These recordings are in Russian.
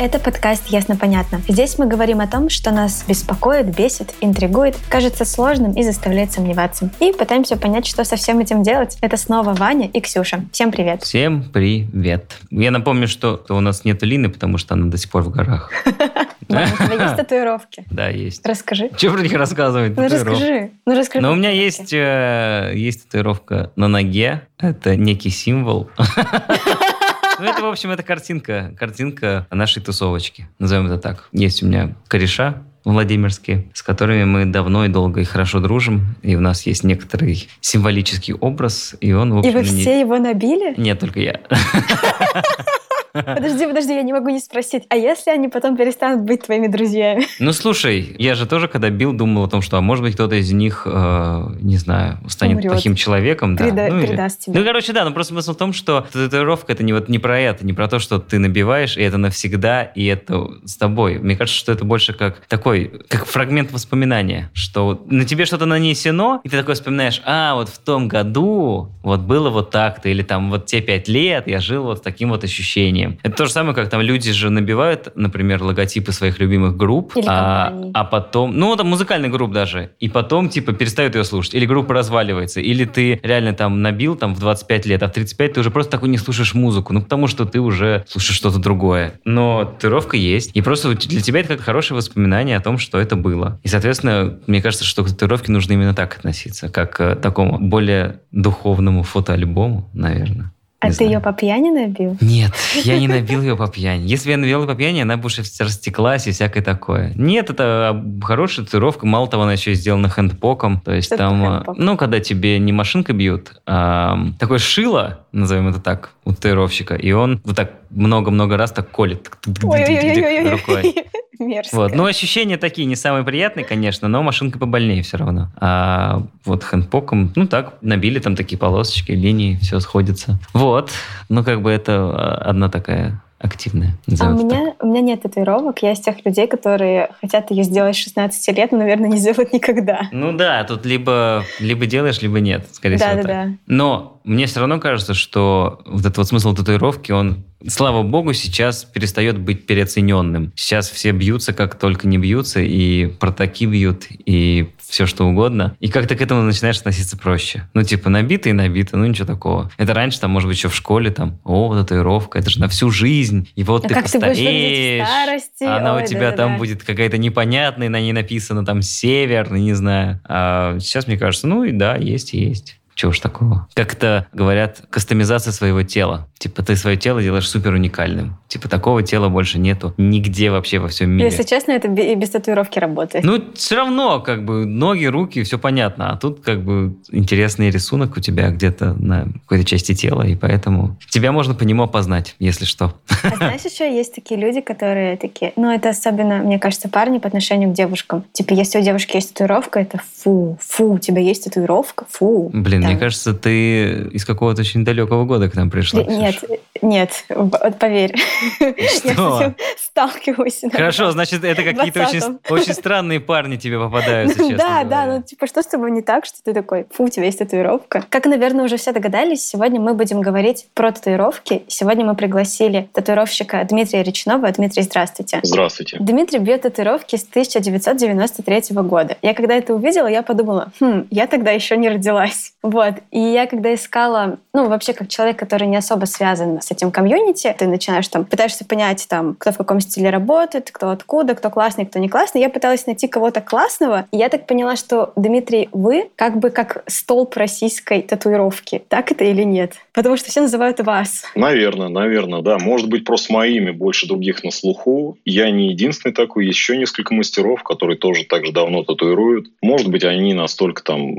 Это подкаст «Ясно-понятно». Здесь мы говорим о том, что нас беспокоит, бесит, интригует, кажется сложным и заставляет сомневаться. И пытаемся понять, что со всем этим делать. Это снова Ваня и Ксюша. Всем привет. Всем привет. Я напомню, что у нас нет Лины, потому что она до сих пор в горах. Ваня, у тебя есть татуировки? Да, есть. Расскажи. Что про них рассказывать? Ну расскажи. Ну расскажи. Но у меня есть, э, есть татуировка на ноге. Это некий символ. Ну, это, в общем, это картинка. Картинка нашей тусовочки. Назовем это так. Есть у меня кореша Владимирские, с которыми мы давно и долго и хорошо дружим. И у нас есть некоторый символический образ. И он, в И общем, вы не- все его набили? Нет, только я. Подожди, подожди, я не могу не спросить. А если они потом перестанут быть твоими друзьями? Ну, слушай, я же тоже, когда бил, думал о том, что, а может быть, кто-то из них, э, не знаю, станет Умрет. плохим человеком. Да. Переда- ну, или- передаст тебе. Ну, короче, да, но просто смысл в том, что татуировка это не, вот, не про это, не про то, что ты набиваешь, и это навсегда, и это с тобой. Мне кажется, что это больше как такой, как фрагмент воспоминания, что на тебе что-то нанесено, и ты такой вспоминаешь, а, вот в том году вот было вот так-то, или там вот те пять лет я жил вот таким вот ощущением. Это то же самое, как там люди же набивают, например, логотипы своих любимых групп, Или а, компаний. а потом, ну, там музыкальных групп даже, и потом, типа, перестают ее слушать, или группа разваливается, или ты реально там набил там в 25 лет, а в 35 ты уже просто такой не слушаешь музыку, ну, потому что ты уже слушаешь что-то другое. Но татуировка есть, и просто для тебя это как хорошее воспоминание о том, что это было. И, соответственно, мне кажется, что к татуировке нужно именно так относиться, как к такому более духовному фотоальбому, наверное. А ты знаю. ее по пьяни набил? Нет, я не набил ее по пьяни. Если я набил ее по пьяни, она бы уже растеклась и всякое такое. Нет, это а, хорошая татуировка. Мало того, она еще сделана хэндпоком. То есть Что там, а, хэндпок? ну, когда тебе не машинкой бьют, а такое шило, назовем это так, у татуировщика, и он вот так много-много раз так колет рукой. Мерзко. Вот. Ну, ощущения такие не самые приятные, конечно, но машинка побольнее все равно. А вот хэндпоком, ну так, набили там такие полосочки, линии, все сходится. Вот. Ну, как бы это а, одна такая активная. А у это так. меня, у меня нет татуировок. Я из тех людей, которые хотят ее сделать с 16 лет, но, наверное, не сделают никогда. Ну да, тут либо, либо делаешь, либо нет, скорее всего. так. Да-да-да. Но мне все равно кажется, что вот этот вот смысл татуировки, он, слава богу, сейчас перестает быть переоцененным. Сейчас все бьются, как только не бьются, и протаки бьют, и все что угодно. И как-то к этому начинаешь относиться проще. Ну, типа, набито и набито, ну ничего такого. Это раньше, там, может быть, еще в школе, там, о, татуировка, это же на всю жизнь. И вот А ты как ты постареешь, старости? а она Ой, у тебя да-да-да. там будет какая-то непонятная, на ней написано там север, не знаю. А сейчас мне кажется, ну и да, есть и есть. Чего уж такого. Как это говорят, кастомизация своего тела. Типа ты свое тело делаешь супер уникальным. Типа такого тела больше нету нигде вообще во всем мире. Если честно, это и без татуировки работает. Ну, все равно, как бы, ноги, руки, все понятно. А тут, как бы, интересный рисунок у тебя где-то на какой-то части тела, и поэтому тебя можно по нему опознать, если что. А знаешь, еще есть такие люди, которые такие, ну, это особенно, мне кажется, парни по отношению к девушкам. Типа, если у девушки есть татуировка, это фу, фу, у тебя есть татуировка, фу. Блин, мне Там. кажется, ты из какого-то очень далекого года к нам пришла. Нет, Ксюша. нет, вот поверь. Я с Что? этим сталкиваюсь. иногда. Хорошо, значит, это какие-то очень, 20-м. очень странные парни тебе попадаются, честно Да, говоря. да, ну типа, что с тобой не так, что ты такой, фу, у тебя есть татуировка. Как, наверное, уже все догадались, сегодня мы будем говорить про татуировки. Сегодня мы пригласили татуировщика Дмитрия Речнова. Дмитрий, здравствуйте. Здравствуйте. Дмитрий бьет татуировки с 1993 года. Я когда это увидела, я подумала, хм, я тогда еще не родилась. Вот. И я когда искала, ну, вообще как человек, который не особо связан с этим комьюнити, ты начинаешь там, пытаешься понять, там, кто в каком стиле работает, кто откуда, кто классный, кто не классный. Я пыталась найти кого-то классного, и я так поняла, что, Дмитрий, вы как бы как столб российской татуировки. Так это или нет? Потому что все называют вас. Наверное, наверное, да. Может быть, просто моими больше других на слуху. Я не единственный такой. Еще несколько мастеров, которые тоже так же давно татуируют. Может быть, они настолько там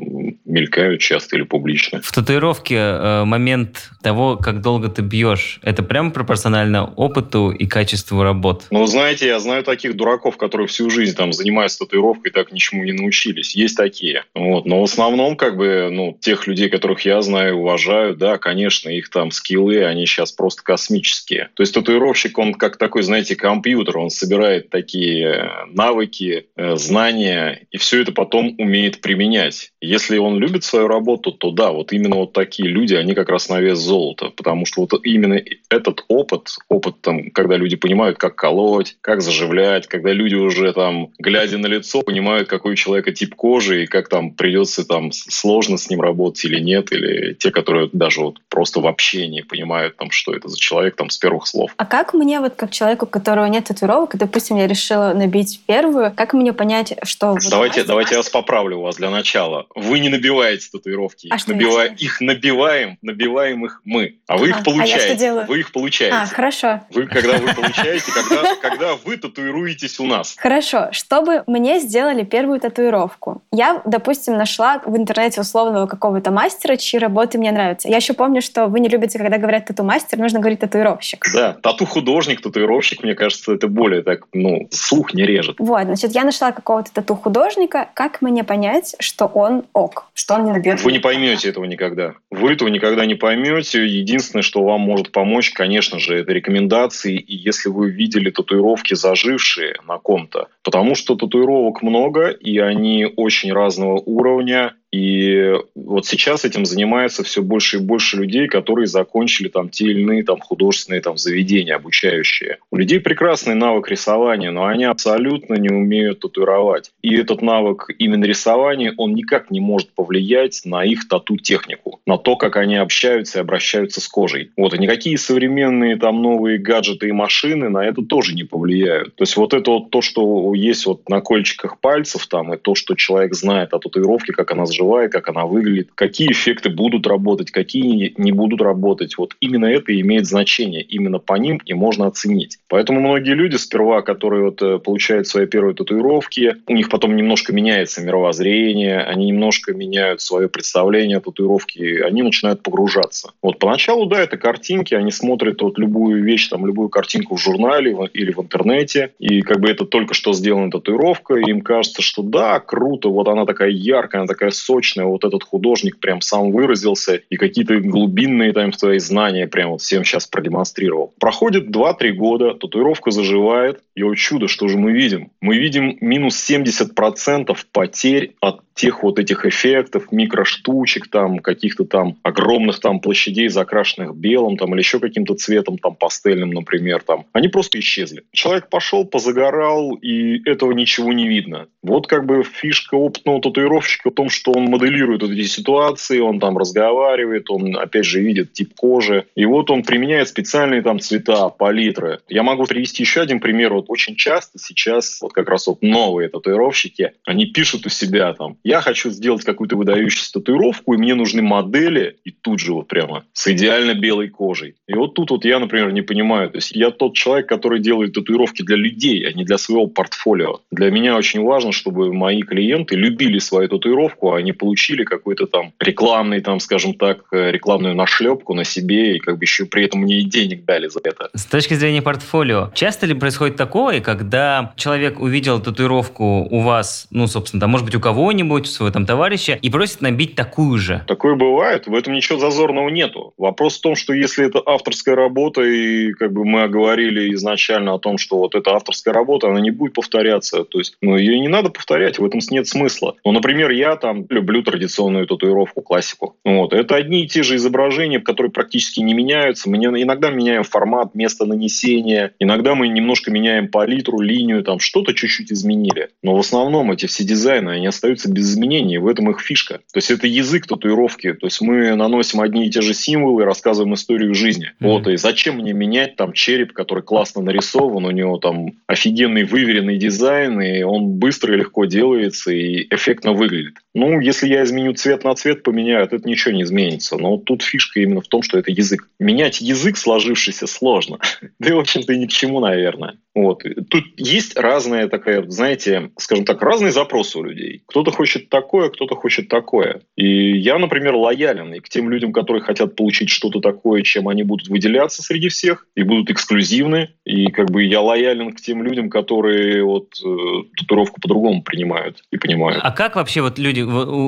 мелькают часто или публично. В татуировке э, момент того, как долго ты бьешь, это прямо пропорционально опыту и качеству работы. бот. Ну, знаете, я знаю таких дураков, которые всю жизнь там занимаются татуировкой, так ничему не научились. Есть такие. Вот. Но в основном, как бы, ну, тех людей, которых я знаю, уважаю, да, конечно, их там скиллы, они сейчас просто космические. То есть татуировщик, он как такой, знаете, компьютер, он собирает такие э, навыки, э, знания, и все это потом умеет применять. Если он любит свою работу, то да, вот именно вот такие люди, они как раз на вес золота, потому что вот именно этот опыт, опыт там, когда люди понимают, как колоть, как заживлять, когда люди уже там, глядя на лицо, понимают, какой у человека тип кожи и как там придется там сложно с ним работать или нет, или те, которые даже вот просто в общении понимают, там, что это за человек там с первых слов. А как мне вот как человеку, у которого нет татуировок, допустим, я решила набить первую, как мне понять, что... Давайте, давайте я вас поправлю у вас для начала. Вы не набиваете татуировки. А их, набива... их набиваем, набиваем их мы. А вы их получаете. А я что делаю? Вы их получаете. А, хорошо. Вы, когда вы получаете, когда, когда вы татуируетесь у нас. Хорошо. Чтобы мне сделали первую татуировку, я, допустим, нашла в интернете условного какого-то мастера, чьи работы мне нравятся. Я еще помню, что вы не любите, когда говорят тату-мастер, нужно говорить татуировщик. Да, тату-художник, татуировщик, мне кажется, это более так, ну, слух не режет. Вот, значит, я нашла какого-то тату-художника. Как мне понять, что он ок, что он не набьет? Вы не поймете этого никогда. Вы этого никогда не поймете. Единственное, что вам может помочь, конечно же, это рекомендации. И если вы видели татуировки зажившие на ком-то, потому что татуировок много, и они очень разного уровня, и вот сейчас этим занимается все больше и больше людей, которые закончили там те или иные там художественные там заведения обучающие. У людей прекрасный навык рисования, но они абсолютно не умеют татуировать. И этот навык именно рисования, он никак не может повлиять на их тату-технику, на то, как они общаются и обращаются с кожей. Вот, и никакие современные там новые гаджеты и машины на это тоже не повлияют. То есть вот это вот то, что есть вот на кольчиках пальцев там, и то, что человек знает о татуировке, как она живая, как она выглядит, какие эффекты будут работать, какие не будут работать. Вот именно это имеет значение. Именно по ним и можно оценить. Поэтому многие люди сперва, которые вот э, получают свои первые татуировки, у них потом немножко меняется мировоззрение, они немножко меняют свое представление о татуировке, они начинают погружаться. Вот поначалу, да, это картинки, они смотрят вот любую вещь, там, любую картинку в журнале или в интернете, и как бы это только что сделана татуировка, им кажется, что да, круто, вот она такая яркая, она такая сочная, вот этот художник прям сам выразился и какие-то глубинные там свои знания прям вот всем сейчас продемонстрировал. Проходит 2-3 года, татуировка заживает, и о чудо, что же мы видим? Мы видим минус 70% потерь от тех вот этих эффектов, микроштучек, там, каких-то там огромных там площадей, закрашенных белым, там, или еще каким-то цветом, там, пастельным, например, там, они просто исчезли. Человек пошел, позагорал, и этого ничего не видно. Вот как бы фишка опытного татуировщика в том, что моделирует вот эти ситуации, он там разговаривает, он, опять же, видит тип кожи, и вот он применяет специальные там цвета, палитры. Я могу привести еще один пример. Вот очень часто сейчас вот как раз вот новые татуировщики, они пишут у себя там, я хочу сделать какую-то выдающуюся татуировку, и мне нужны модели, и тут же вот прямо с идеально белой кожей. И вот тут вот я, например, не понимаю. То есть я тот человек, который делает татуировки для людей, а не для своего портфолио. Для меня очень важно, чтобы мои клиенты любили свою татуировку, а не получили какой-то там рекламный, там, скажем так, э, рекламную нашлепку на себе, и как бы еще при этом мне и денег дали за это. С точки зрения портфолио, часто ли происходит такое, когда человек увидел татуировку у вас, ну, собственно, там, может быть, у кого-нибудь, у своего там товарища и просит набить такую же. Такое бывает, в этом ничего зазорного нету. Вопрос в том, что если это авторская работа, и как бы мы оговорили изначально о том, что вот эта авторская работа, она не будет повторяться, то есть ну, ее не надо повторять, в этом нет смысла. Ну, например, я там люблю традиционную татуировку, классику. Вот. Это одни и те же изображения, которые практически не меняются. Мы иногда меняем формат, место нанесения, иногда мы немножко меняем палитру, линию, там что-то чуть-чуть изменили. Но в основном эти все дизайны, они остаются без изменений, в этом их фишка. То есть это язык татуировки, то есть мы наносим одни и те же символы, рассказываем историю жизни. Mm-hmm. Вот, и зачем мне менять там череп, который классно нарисован, у него там офигенный выверенный дизайн, и он быстро и легко делается, и эффектно выглядит. Ну, если я изменю цвет на цвет, поменяют, это ничего не изменится. Но тут фишка именно в том, что это язык. Менять язык сложившийся сложно. Да и, в общем-то, ни к чему, наверное. Вот. Тут есть разная такая, знаете, скажем так, разные запросы у людей. Кто-то хочет такое, кто-то хочет такое. И я, например, лоялен и к тем людям, которые хотят получить что-то такое, чем они будут выделяться среди всех и будут эксклюзивны. И как бы я лоялен к тем людям, которые вот э, татуировку по-другому принимают и понимают. А как вообще вот люди...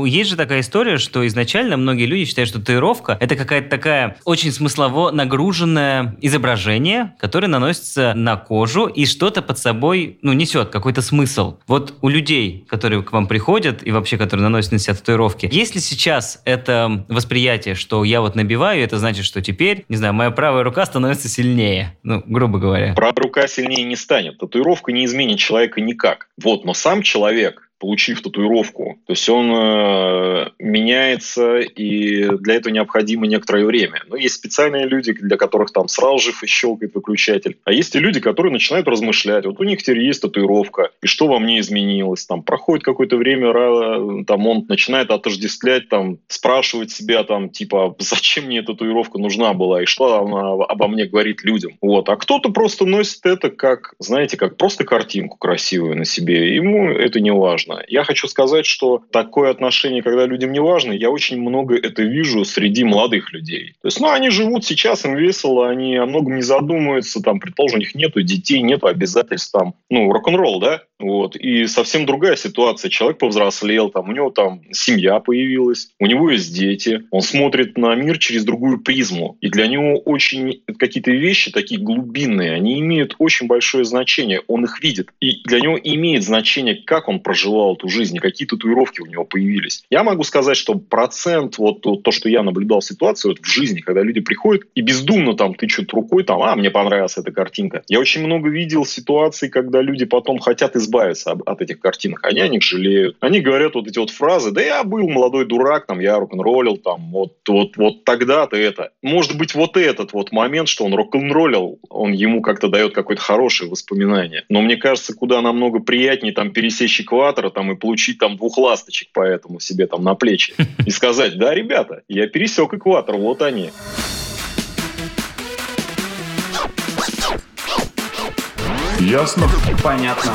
Есть же такая история, что изначально многие люди считают, что татуировка — это какая-то такая очень смыслово нагруженное изображение, которое наносится на кожу и что-то под собой, ну, несет какой-то смысл. Вот у людей, которые к вам приходят и вообще, которые наносят на себя татуировки, есть ли сейчас это восприятие, что я вот набиваю, это значит, что теперь, не знаю, моя правая рука становится сильнее, ну, грубо говоря. Правая рука сильнее не станет. Татуировка не изменит человека никак. Вот, но сам человек получив татуировку. То есть он э, меняется, и для этого необходимо некоторое время. Но есть специальные люди, для которых там сразу же щелкает выключатель. А есть и люди, которые начинают размышлять. Вот у них теперь есть татуировка, и что во мне изменилось? Там проходит какое-то время, там он начинает отождествлять, там спрашивать себя, там типа, зачем мне эта татуировка нужна была, и что она обо мне говорит людям. Вот. А кто-то просто носит это как, знаете, как просто картинку красивую на себе. Ему это не важно важно. Я хочу сказать, что такое отношение, когда людям не важно, я очень много это вижу среди молодых людей. То есть, ну, они живут сейчас, им весело, они о многом не задумываются, там, предположим, у них нету детей, нету обязательств, там, ну, рок-н-ролл, да, вот. И совсем другая ситуация. Человек повзрослел, там, у него там семья появилась, у него есть дети, он смотрит на мир через другую призму. И для него очень какие-то вещи такие глубинные, они имеют очень большое значение. Он их видит. И для него имеет значение, как он проживал эту жизнь, какие татуировки у него появились. Я могу сказать, что процент, вот то, что я наблюдал в ситуации вот в жизни, когда люди приходят и бездумно там тычут рукой, там, а, мне понравилась эта картинка. Я очень много видел ситуаций, когда люди потом хотят избавиться от этих картинок. Они о них жалеют. Они говорят вот эти вот фразы, да я был молодой дурак, там, я рок-н-роллил, там, вот, вот, вот тогда-то это. Может быть, вот этот вот момент, что он рок-н-роллил, он ему как-то дает какое-то хорошее воспоминание. Но мне кажется, куда намного приятнее там пересечь экватор там, и получить там двух ласточек поэтому себе там на плечи. И сказать, да, ребята, я пересек экватор, вот они. Ясно? Понятно.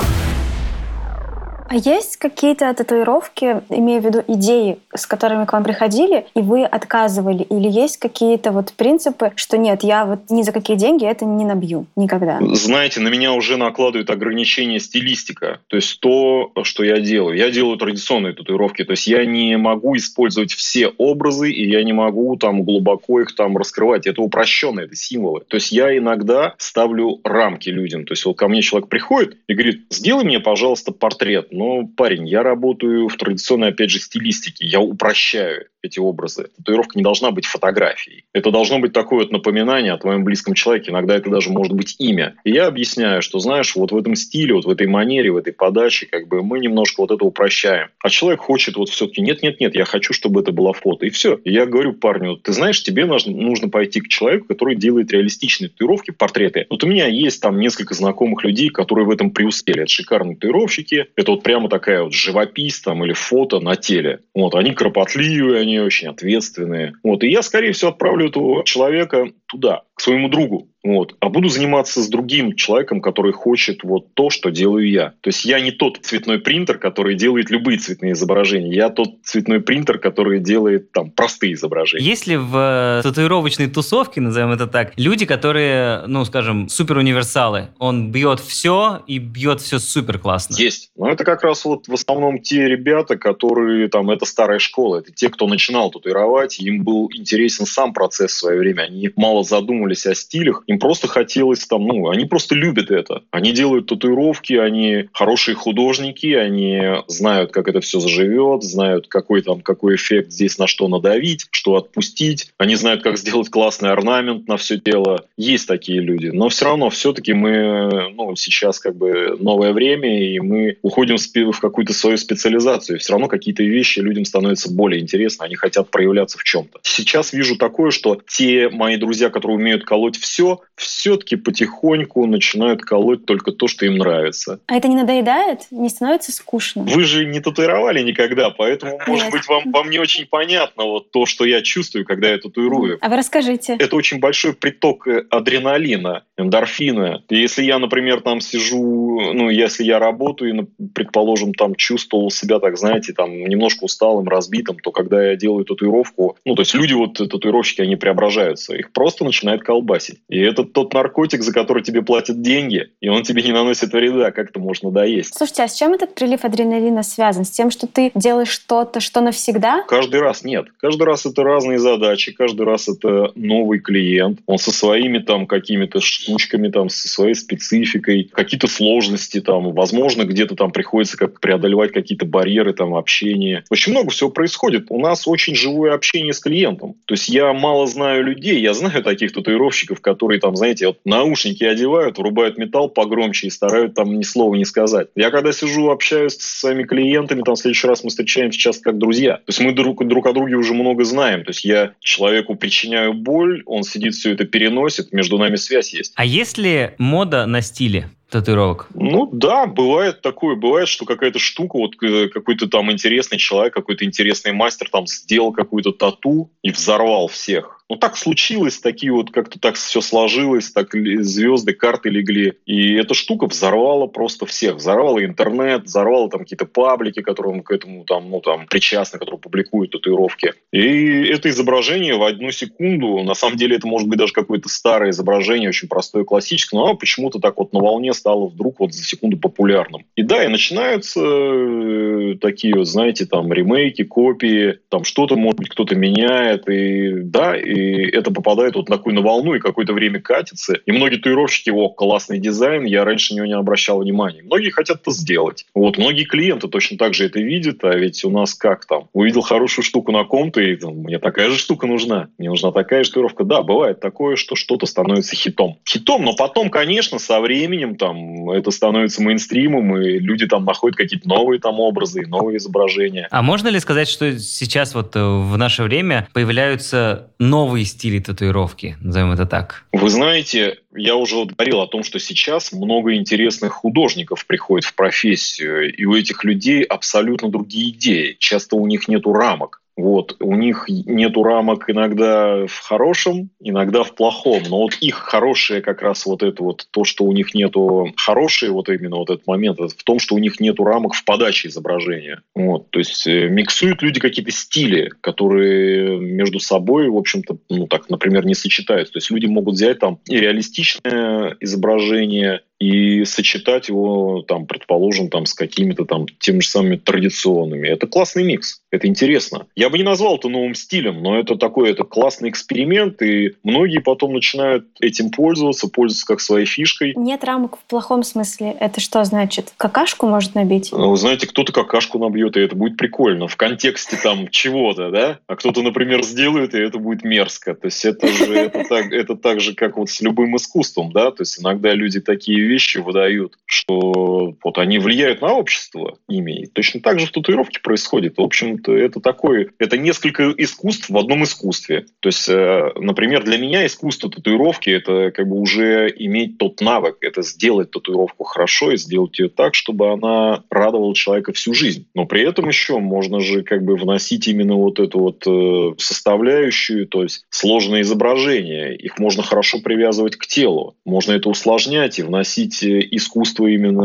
А есть какие-то татуировки, имею в виду идеи, с которыми к вам приходили, и вы отказывали? Или есть какие-то вот принципы, что нет, я вот ни за какие деньги это не набью никогда? Знаете, на меня уже накладывают ограничения стилистика. То есть то, что я делаю. Я делаю традиционные татуировки. То есть я не могу использовать все образы, и я не могу там глубоко их там раскрывать. Это упрощенно, это символы. То есть я иногда ставлю рамки людям. То есть вот ко мне человек приходит и говорит, сделай мне, пожалуйста, портрет но, парень, я работаю в традиционной, опять же, стилистике. Я упрощаю эти образы. Татуировка не должна быть фотографией. Это должно быть такое вот напоминание о твоем близком человеке. Иногда это даже может быть имя. И я объясняю, что, знаешь, вот в этом стиле, вот в этой манере, в этой подаче, как бы мы немножко вот это упрощаем. А человек хочет вот все-таки, нет-нет-нет, я хочу, чтобы это было фото. И все. И я говорю парню, ты знаешь, тебе нужно, пойти к человеку, который делает реалистичные татуировки, портреты. Вот у меня есть там несколько знакомых людей, которые в этом преуспели. Это шикарные татуировщики. Это вот прямо такая вот живопись там или фото на теле. Вот, они кропотливые, они очень ответственные. Вот, и я, скорее всего, отправлю этого человека туда, к своему другу. Вот. А буду заниматься с другим человеком, который хочет вот то, что делаю я. То есть я не тот цветной принтер, который делает любые цветные изображения. Я тот цветной принтер, который делает там простые изображения. Есть ли в э, татуировочной тусовке, назовем это так, люди, которые, ну, скажем, супер универсалы? Он бьет все и бьет все супер классно. Есть. Но это как раз вот в основном те ребята, которые там, это старая школа. Это те, кто начинал татуировать, им был интересен сам процесс в свое время. Они мало задумывались о стилях, им просто хотелось там, ну, они просто любят это. Они делают татуировки, они хорошие художники, они знают, как это все заживет, знают, какой там, какой эффект здесь на что надавить, что отпустить. Они знают, как сделать классный орнамент на все тело. Есть такие люди. Но все равно все-таки мы, ну, сейчас как бы новое время, и мы уходим в какую-то свою специализацию. Все равно какие-то вещи людям становятся более интересны, они хотят проявляться в чем-то. Сейчас вижу такое, что те мои друзья, друзья, которые умеют колоть все, все-таки потихоньку начинают колоть только то, что им нравится. А это не надоедает? Не становится скучно? Вы же не татуировали никогда, поэтому, Нет. может быть, вам, вам не очень понятно вот то, что я чувствую, когда я татуирую. А вы расскажите. Это очень большой приток э, адреналина, эндорфина. Если я, например, там сижу, ну, если я работаю и, предположим, там чувствовал себя, так знаете, там немножко усталым, разбитым, то когда я делаю татуировку, ну, то есть люди вот, татуировщики, они преображаются, их просто начинает колбасить. И это тот наркотик, за который тебе платят деньги, и он тебе не наносит вреда, как это можно доесть. Слушайте, а с чем этот прилив адреналина связан? С тем, что ты делаешь что-то, что навсегда? Каждый раз нет. Каждый раз это разные задачи, каждый раз это новый клиент. Он со своими там какими-то штучками, там, со своей спецификой, какие-то сложности там, возможно, где-то там приходится как преодолевать какие-то барьеры там общения. Очень много всего происходит. У нас очень живое общение с клиентом. То есть я мало знаю людей, я знаю таких татуировщиков, которые там, знаете, вот наушники одевают, врубают металл погромче и старают там ни слова не сказать. Я когда сижу, общаюсь с своими клиентами, там в следующий раз мы встречаемся часто как друзья. То есть мы друг, друг о друге уже много знаем. То есть я человеку причиняю боль, он сидит, все это переносит, между нами связь есть. А есть ли мода на стиле? татуировок? Ну да, бывает такое. Бывает, что какая-то штука, вот э, какой-то там интересный человек, какой-то интересный мастер там сделал какую-то тату и взорвал всех. Ну, так случилось, такие вот как-то так все сложилось, так звезды, карты легли. И эта штука взорвала просто всех. Взорвала интернет, взорвала там какие-то паблики, которые к этому там, ну, там, причастны, которые публикуют татуировки. И это изображение в одну секунду, на самом деле это может быть даже какое-то старое изображение, очень простое, классическое, но оно почему-то так вот на волне стало вдруг вот за секунду популярным. И да, и начинаются э, такие вот, знаете, там ремейки, копии, там что-то, может быть, кто-то меняет, и да, и и это попадает вот на такую на волну и какое-то время катится. И многие татуировщики, о, классный дизайн, я раньше на него не обращал внимания. Многие хотят это сделать. Вот, многие клиенты точно так же это видят, а ведь у нас как там? Увидел хорошую штуку на ком-то, и там, мне такая же штука нужна. Мне нужна такая же татуировка. Да, бывает такое, что что-то становится хитом. Хитом, но потом, конечно, со временем там это становится мейнстримом, и люди там находят какие-то новые там образы, новые изображения. А можно ли сказать, что сейчас вот э, в наше время появляются новые новые стили татуировки, назовем это так? Вы знаете, я уже вот говорил о том, что сейчас много интересных художников приходит в профессию, и у этих людей абсолютно другие идеи. Часто у них нету рамок. Вот. У них нету рамок иногда в хорошем, иногда в плохом. Но вот их хорошее как раз вот это вот, то, что у них нету хорошее, вот именно вот этот момент, в том, что у них нету рамок в подаче изображения. Вот. То есть э, миксуют люди какие-то стили, которые между собой, в общем-то, ну так, например, не сочетаются. То есть люди могут взять там и реалистичное изображение, и сочетать его, там, предположим, там, с какими-то там теми же самыми традиционными. Это классный микс, это интересно. Я бы не назвал это новым стилем, но это такой, это классный эксперимент, и многие потом начинают этим пользоваться, пользоваться как своей фишкой. Нет рамок в плохом смысле. Это что значит? Какашку может набить? Ну, вы знаете, кто-то какашку набьет, и это будет прикольно в контексте там чего-то, да? А кто-то, например, сделает, и это будет мерзко. То есть это же это так, это так же, как вот с любым искусством, да? То есть иногда люди такие вещи выдают, что вот они влияют на общество ими. И точно так же в татуировке происходит. В общем-то, это такое, это несколько искусств в одном искусстве. То есть, э, например, для меня искусство татуировки это как бы уже иметь тот навык, это сделать татуировку хорошо и сделать ее так, чтобы она радовала человека всю жизнь. Но при этом еще можно же как бы вносить именно вот эту вот э, составляющую, то есть сложные изображения. Их можно хорошо привязывать к телу. Можно это усложнять и вносить вносить э, искусство именно,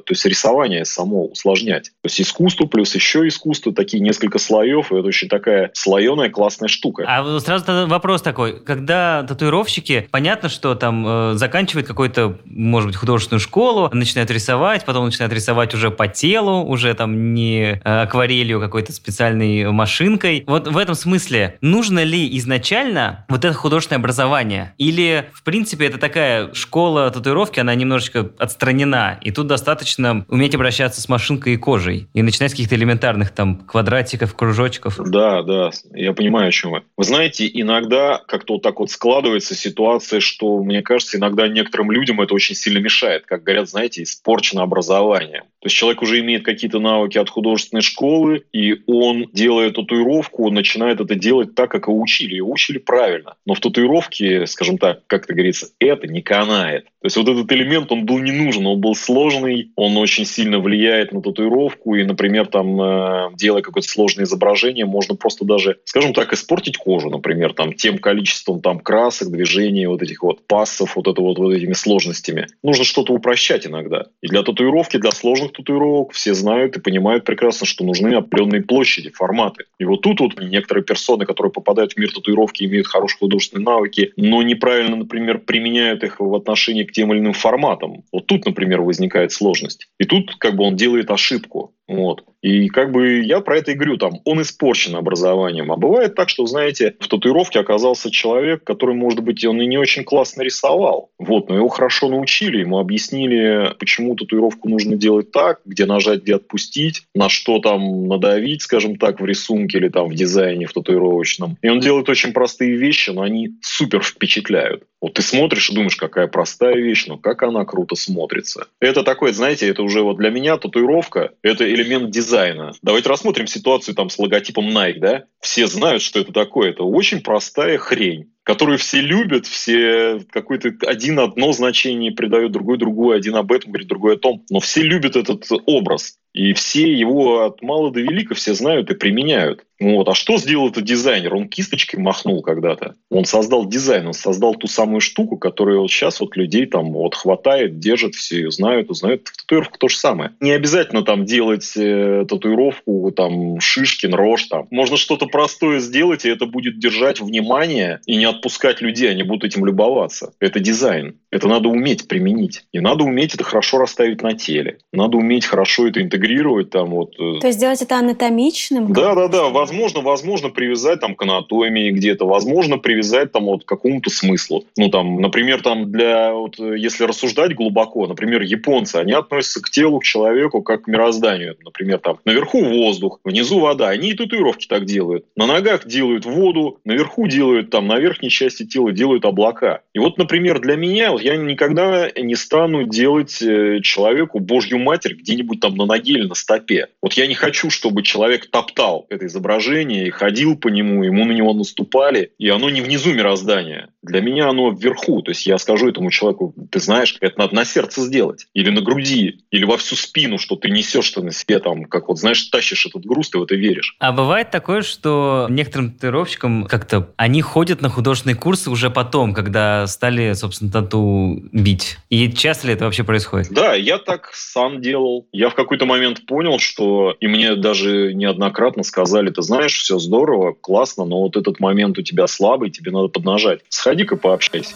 то есть рисование само усложнять. То есть искусство плюс еще искусство, такие несколько слоев, и это очень такая слоеная классная штука. А сразу вопрос такой, когда татуировщики, понятно, что там э, заканчивают какую-то, может быть, художественную школу, начинают рисовать, потом начинают рисовать уже по телу, уже там не э, акварелью, какой-то специальной машинкой. Вот в этом смысле, нужно ли изначально вот это художественное образование? Или, в принципе, это такая школа татуировки, татуировки, она немножечко отстранена. И тут достаточно уметь обращаться с машинкой и кожей. И начинать с каких-то элементарных там квадратиков, кружочков. Да, да, я понимаю, о чем вы. Вы знаете, иногда как-то вот так вот складывается ситуация, что, мне кажется, иногда некоторым людям это очень сильно мешает. Как говорят, знаете, испорчено образование. То есть человек уже имеет какие-то навыки от художественной школы, и он, делая татуировку, он начинает это делать так, как его учили. Его учили правильно. Но в татуировке, скажем так, как это говорится, это не канает. То есть вот этот элемент, он был не нужен, он был сложный, он очень сильно влияет на татуировку, и, например, там, э, делая какое-то сложное изображение, можно просто даже, скажем так, испортить кожу, например, там, тем количеством там красок, движений, вот этих вот пассов, вот это вот, вот этими сложностями. Нужно что-то упрощать иногда. И для татуировки, для сложных татуировок все знают и понимают прекрасно, что нужны определенные площади, форматы. И вот тут вот некоторые персоны, которые попадают в мир татуировки, имеют хорошие художественные навыки, но неправильно, например, применяют их в отношении к тем или иным форматам. Вот тут, например, возникает сложность. И тут как бы он делает ошибку. Вот. И как бы я про это и говорю, там, он испорчен образованием. А бывает так, что, знаете, в татуировке оказался человек, который, может быть, он и не очень классно рисовал. Вот, но его хорошо научили, ему объяснили, почему татуировку нужно делать так, где нажать, где отпустить, на что там надавить, скажем так, в рисунке или там в дизайне, в татуировочном. И он делает очень простые вещи, но они супер впечатляют. Вот ты смотришь и думаешь, какая простая вещь, но как она круто смотрится. Это такое, знаете, это уже вот для меня татуировка, это элемент дизайна. Давайте рассмотрим ситуацию там с логотипом Nike, да? Все знают, что это такое. Это очень простая хрень которую все любят, все какое-то один одно значение придают, другой другое, один об этом говорит, другой о том. Но все любят этот образ. И все его от мала до велика все знают и применяют. Вот. А что сделал этот дизайнер? Он кисточкой махнул когда-то. Он создал дизайн, он создал ту самую штуку, которую вот сейчас вот людей там вот хватает, держит, все ее знают, узнают. В татуировках то же самое. Не обязательно там делать э, татуировку, там, Шишкин, Рожь, там. Можно что-то простое сделать, и это будет держать внимание и не отпускать людей, они будут этим любоваться. Это дизайн. Это надо уметь применить. И надо уметь это хорошо расставить на теле. Надо уметь хорошо это интегрировать там вот. Э. То есть сделать это анатомичным? Да, да, да. Возможно, возможно привязать там к анатомии где-то, возможно привязать там вот к какому-то смыслу. Ну там, например, там для вот если рассуждать глубоко, например, японцы, они относятся к телу, к человеку как к мирозданию. Например, там наверху воздух, внизу вода. Они и татуировки так делают. На ногах делают воду, наверху делают там на верхней части тела делают облака. И вот, например, для меня я никогда не стану делать э, человеку Божью Матерь где-нибудь там на ноге или на стопе. Вот я не хочу, чтобы человек топтал это изображение и ходил по нему, ему на него наступали, и оно не внизу мироздания. Для меня оно вверху. То есть я скажу этому человеку, ты знаешь, это надо на сердце сделать. Или на груди, или во всю спину, что ты несешь ты на себе там, как вот, знаешь, тащишь этот груз, ты в это веришь. А бывает такое, что некоторым татуировщикам как-то они ходят на художественные курсы уже потом, когда стали, собственно, тату бить. И часто ли это вообще происходит? Да, я так сам делал. Я в какой-то момент понял, что и мне даже неоднократно сказали, ты знаешь, все здорово, классно, но вот этот момент у тебя слабый, тебе надо поднажать. Сходи-ка пообщайся.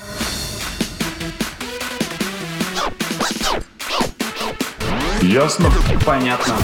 Ясно? Понятно.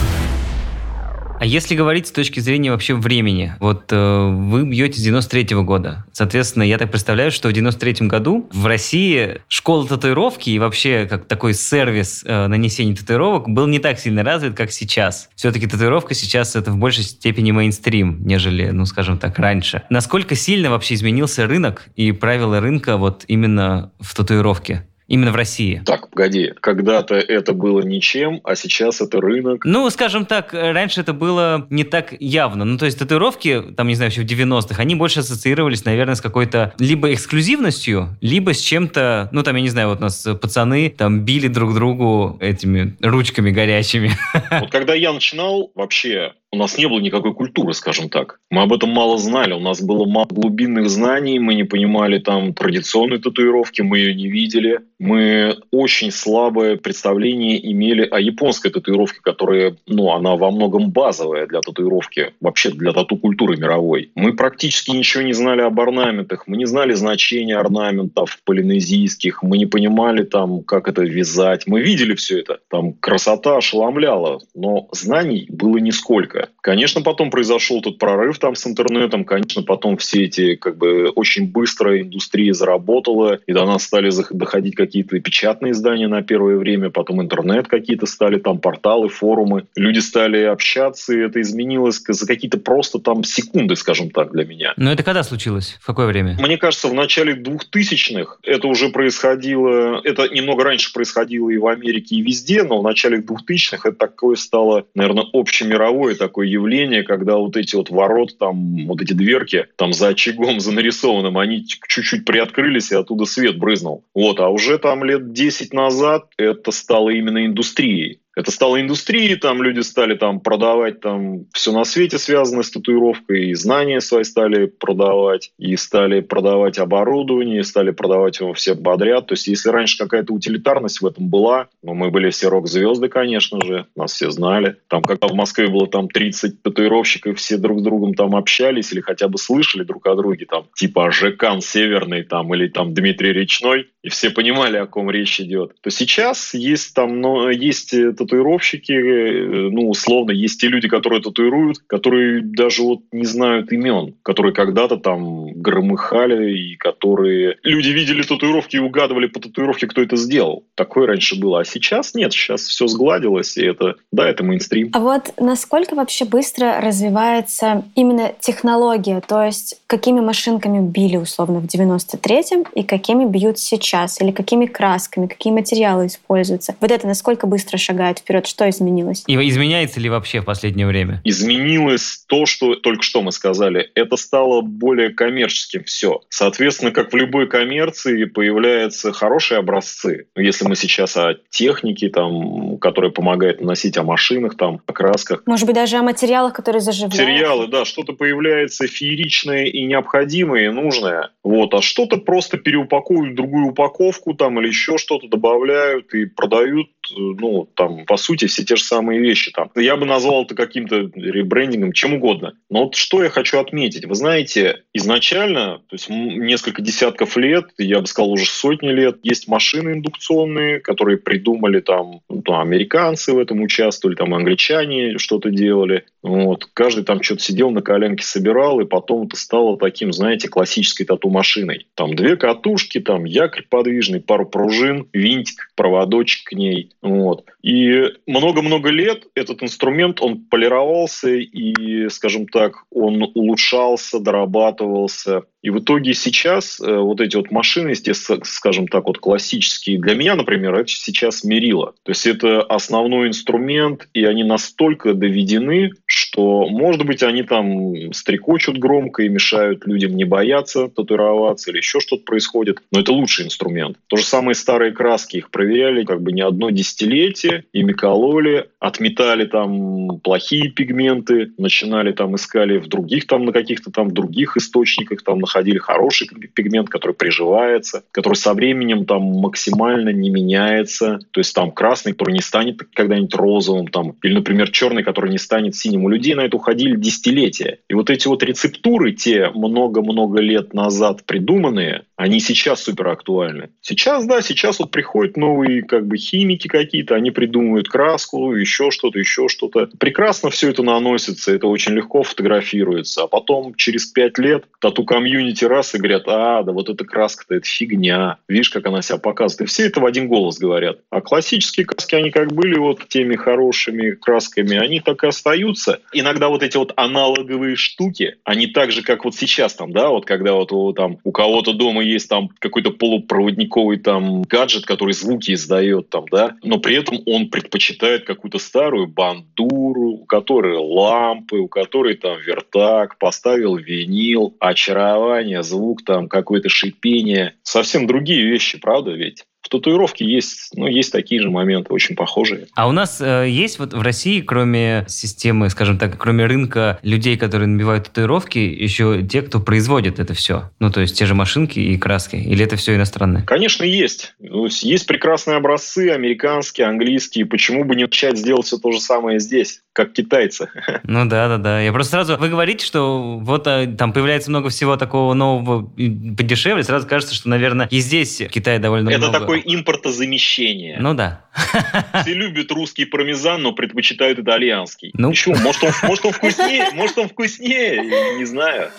А если говорить с точки зрения вообще времени, вот э, вы бьете с 93 -го года. Соответственно, я так представляю, что в 93 году в России школа татуировки и вообще как такой сервис э, нанесения татуировок был не так сильно развит, как сейчас. Все-таки татуировка сейчас это в большей степени мейнстрим, нежели, ну, скажем так, раньше. Насколько сильно вообще изменился рынок и правила рынка вот именно в татуировке? Именно в России. Так, погоди. Когда-то это было ничем, а сейчас это рынок. Ну, скажем так, раньше это было не так явно. Ну, то есть татуировки, там, не знаю, еще в 90-х, они больше ассоциировались, наверное, с какой-то либо эксклюзивностью, либо с чем-то, ну, там, я не знаю, вот нас пацаны там били друг другу этими ручками горячими. Вот когда я начинал, вообще у нас не было никакой культуры, скажем так. Мы об этом мало знали, у нас было мало глубинных знаний, мы не понимали там традиционной татуировки, мы ее не видели. Мы очень слабое представление имели о японской татуировке, которая, ну, она во многом базовая для татуировки, вообще для тату-культуры мировой. Мы практически ничего не знали об орнаментах, мы не знали значения орнаментов полинезийских, мы не понимали там, как это вязать. Мы видели все это, там красота ошеломляла, но знаний было нисколько. Рынка. Конечно, потом произошел тот прорыв там с интернетом, конечно, потом все эти, как бы, очень быстро индустрия заработала, и до нас стали доходить какие-то печатные издания на первое время, потом интернет какие-то стали, там порталы, форумы. Люди стали общаться, и это изменилось за какие-то просто там секунды, скажем так, для меня. Но это когда случилось? В какое время? Мне кажется, в начале 2000-х это уже происходило, это немного раньше происходило и в Америке, и везде, но в начале 2000-х это такое стало, наверное, общемировое такое явление, когда вот эти вот ворот, там, вот эти дверки, там за очагом, за нарисованным, они чуть-чуть приоткрылись, и оттуда свет брызнул. Вот, а уже там лет 10 назад это стало именно индустрией это стало индустрией, там люди стали там продавать там все на свете связанное с татуировкой, и знания свои стали продавать, и стали продавать оборудование, и стали продавать его все подряд. То есть если раньше какая-то утилитарность в этом была, ну, мы были все рок-звезды, конечно же, нас все знали. Там, когда в Москве было там 30 татуировщиков, все друг с другом там общались или хотя бы слышали друг о друге, там, типа Жекан Северный там или там Дмитрий Речной, и все понимали, о ком речь идет. То сейчас есть там, но есть татуировщики, э, ну, условно, есть те люди, которые татуируют, которые даже вот не знают имен, которые когда-то там громыхали, и которые... Люди видели татуировки и угадывали по татуировке, кто это сделал. Такое раньше было. А сейчас нет, сейчас все сгладилось, и это, да, это мейнстрим. А вот насколько вообще быстро развивается именно технология? То есть какими машинками били условно в 93-м и какими бьют сейчас? Или какими красками, какие материалы используются? Вот это насколько быстро шагает вперед? Что изменилось? И изменяется ли вообще в последнее время? Изменилось то, что только что мы сказали. Это стало более коммерческим все. Соответственно, как в любой коммерции появляются хорошие образцы. Если мы сейчас о технике, там, которая помогает наносить, о машинах, там, о красках. Может быть, даже о материалах, которые заживляют. Материалы, да, что-то появляется фееричное и необходимое, и нужное. Вот, а что-то просто переупаковывают в другую упаковку там или еще что-то добавляют и продают ну, там, по сути, все те же самые вещи там. Я бы назвал это каким-то ребрендингом, чем угодно. Но вот что я хочу отметить. Вы знаете, изначально, то есть несколько десятков лет, я бы сказал, уже сотни лет, есть машины индукционные, которые придумали там, ну, там американцы в этом участвовали, там англичане что-то делали. Вот. Каждый там что-то сидел на коленке, собирал, и потом это стало таким, знаете, классической тату-машиной. Там две катушки, там якорь подвижный, пару пружин, винтик, проводочек к ней. Вот. И много-много лет этот инструмент, он полировался и, скажем так, он улучшался, дорабатывался. И в итоге сейчас э, вот эти вот машины, естественно, скажем так, вот классические, для меня, например, это сейчас мерило. То есть это основной инструмент, и они настолько доведены, что, может быть, они там стрекочут громко и мешают людям не бояться татуироваться или еще что-то происходит, но это лучший инструмент. То же самое старые краски, их проверяли как бы не одно десятилетие, ими кололи, отметали там плохие пигменты, начинали там искали в других там на каких-то там других источниках там находили хороший пигмент, который приживается, который со временем там максимально не меняется. То есть там красный, который не станет когда-нибудь розовым, там, или, например, черный, который не станет синим. У людей на это уходили десятилетия. И вот эти вот рецептуры, те много-много лет назад придуманные, они сейчас супер актуальны. Сейчас, да, сейчас вот приходят новые как бы химики какие-то, они придумывают краску, еще что-то, еще что-то. Прекрасно все это наносится, это очень легко фотографируется. А потом через пять лет тату-комьюнити комьюнити раз и говорят, а, да вот эта краска-то, это фигня. Видишь, как она себя показывает. И все это в один голос говорят. А классические краски, они как были вот теми хорошими красками, они так и остаются. Иногда вот эти вот аналоговые штуки, они так же, как вот сейчас там, да, вот когда вот там, у кого-то дома есть там какой-то полупроводниковый там гаджет, который звуки издает там, да, но при этом он предпочитает какую-то старую бандуру, у которой лампы, у которой там вертак, поставил винил, очаровал шлифование, звук, там какое-то шипение. Совсем другие вещи, правда ведь? В татуировке есть, ну, есть такие же моменты, очень похожие. А у нас э, есть вот в России, кроме системы, скажем так, кроме рынка людей, которые набивают татуировки, еще те, кто производит это все? Ну, то есть те же машинки и краски? Или это все иностранное? Конечно, есть. Есть прекрасные образцы, американские, английские. Почему бы не начать сделать все то же самое здесь? как китайцы. Ну да, да, да. Я просто сразу... Вы говорите, что вот а, там появляется много всего такого нового подешевле, сразу кажется, что, наверное, и здесь в Китае довольно Это много... такой такое импортозамещение. Ну да. Все любят русский пармезан, но предпочитают итальянский. Ну. Почему? Может он, может он вкуснее? Может он вкуснее? Не знаю.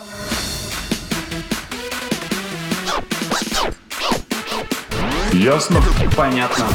Ясно? Понятно.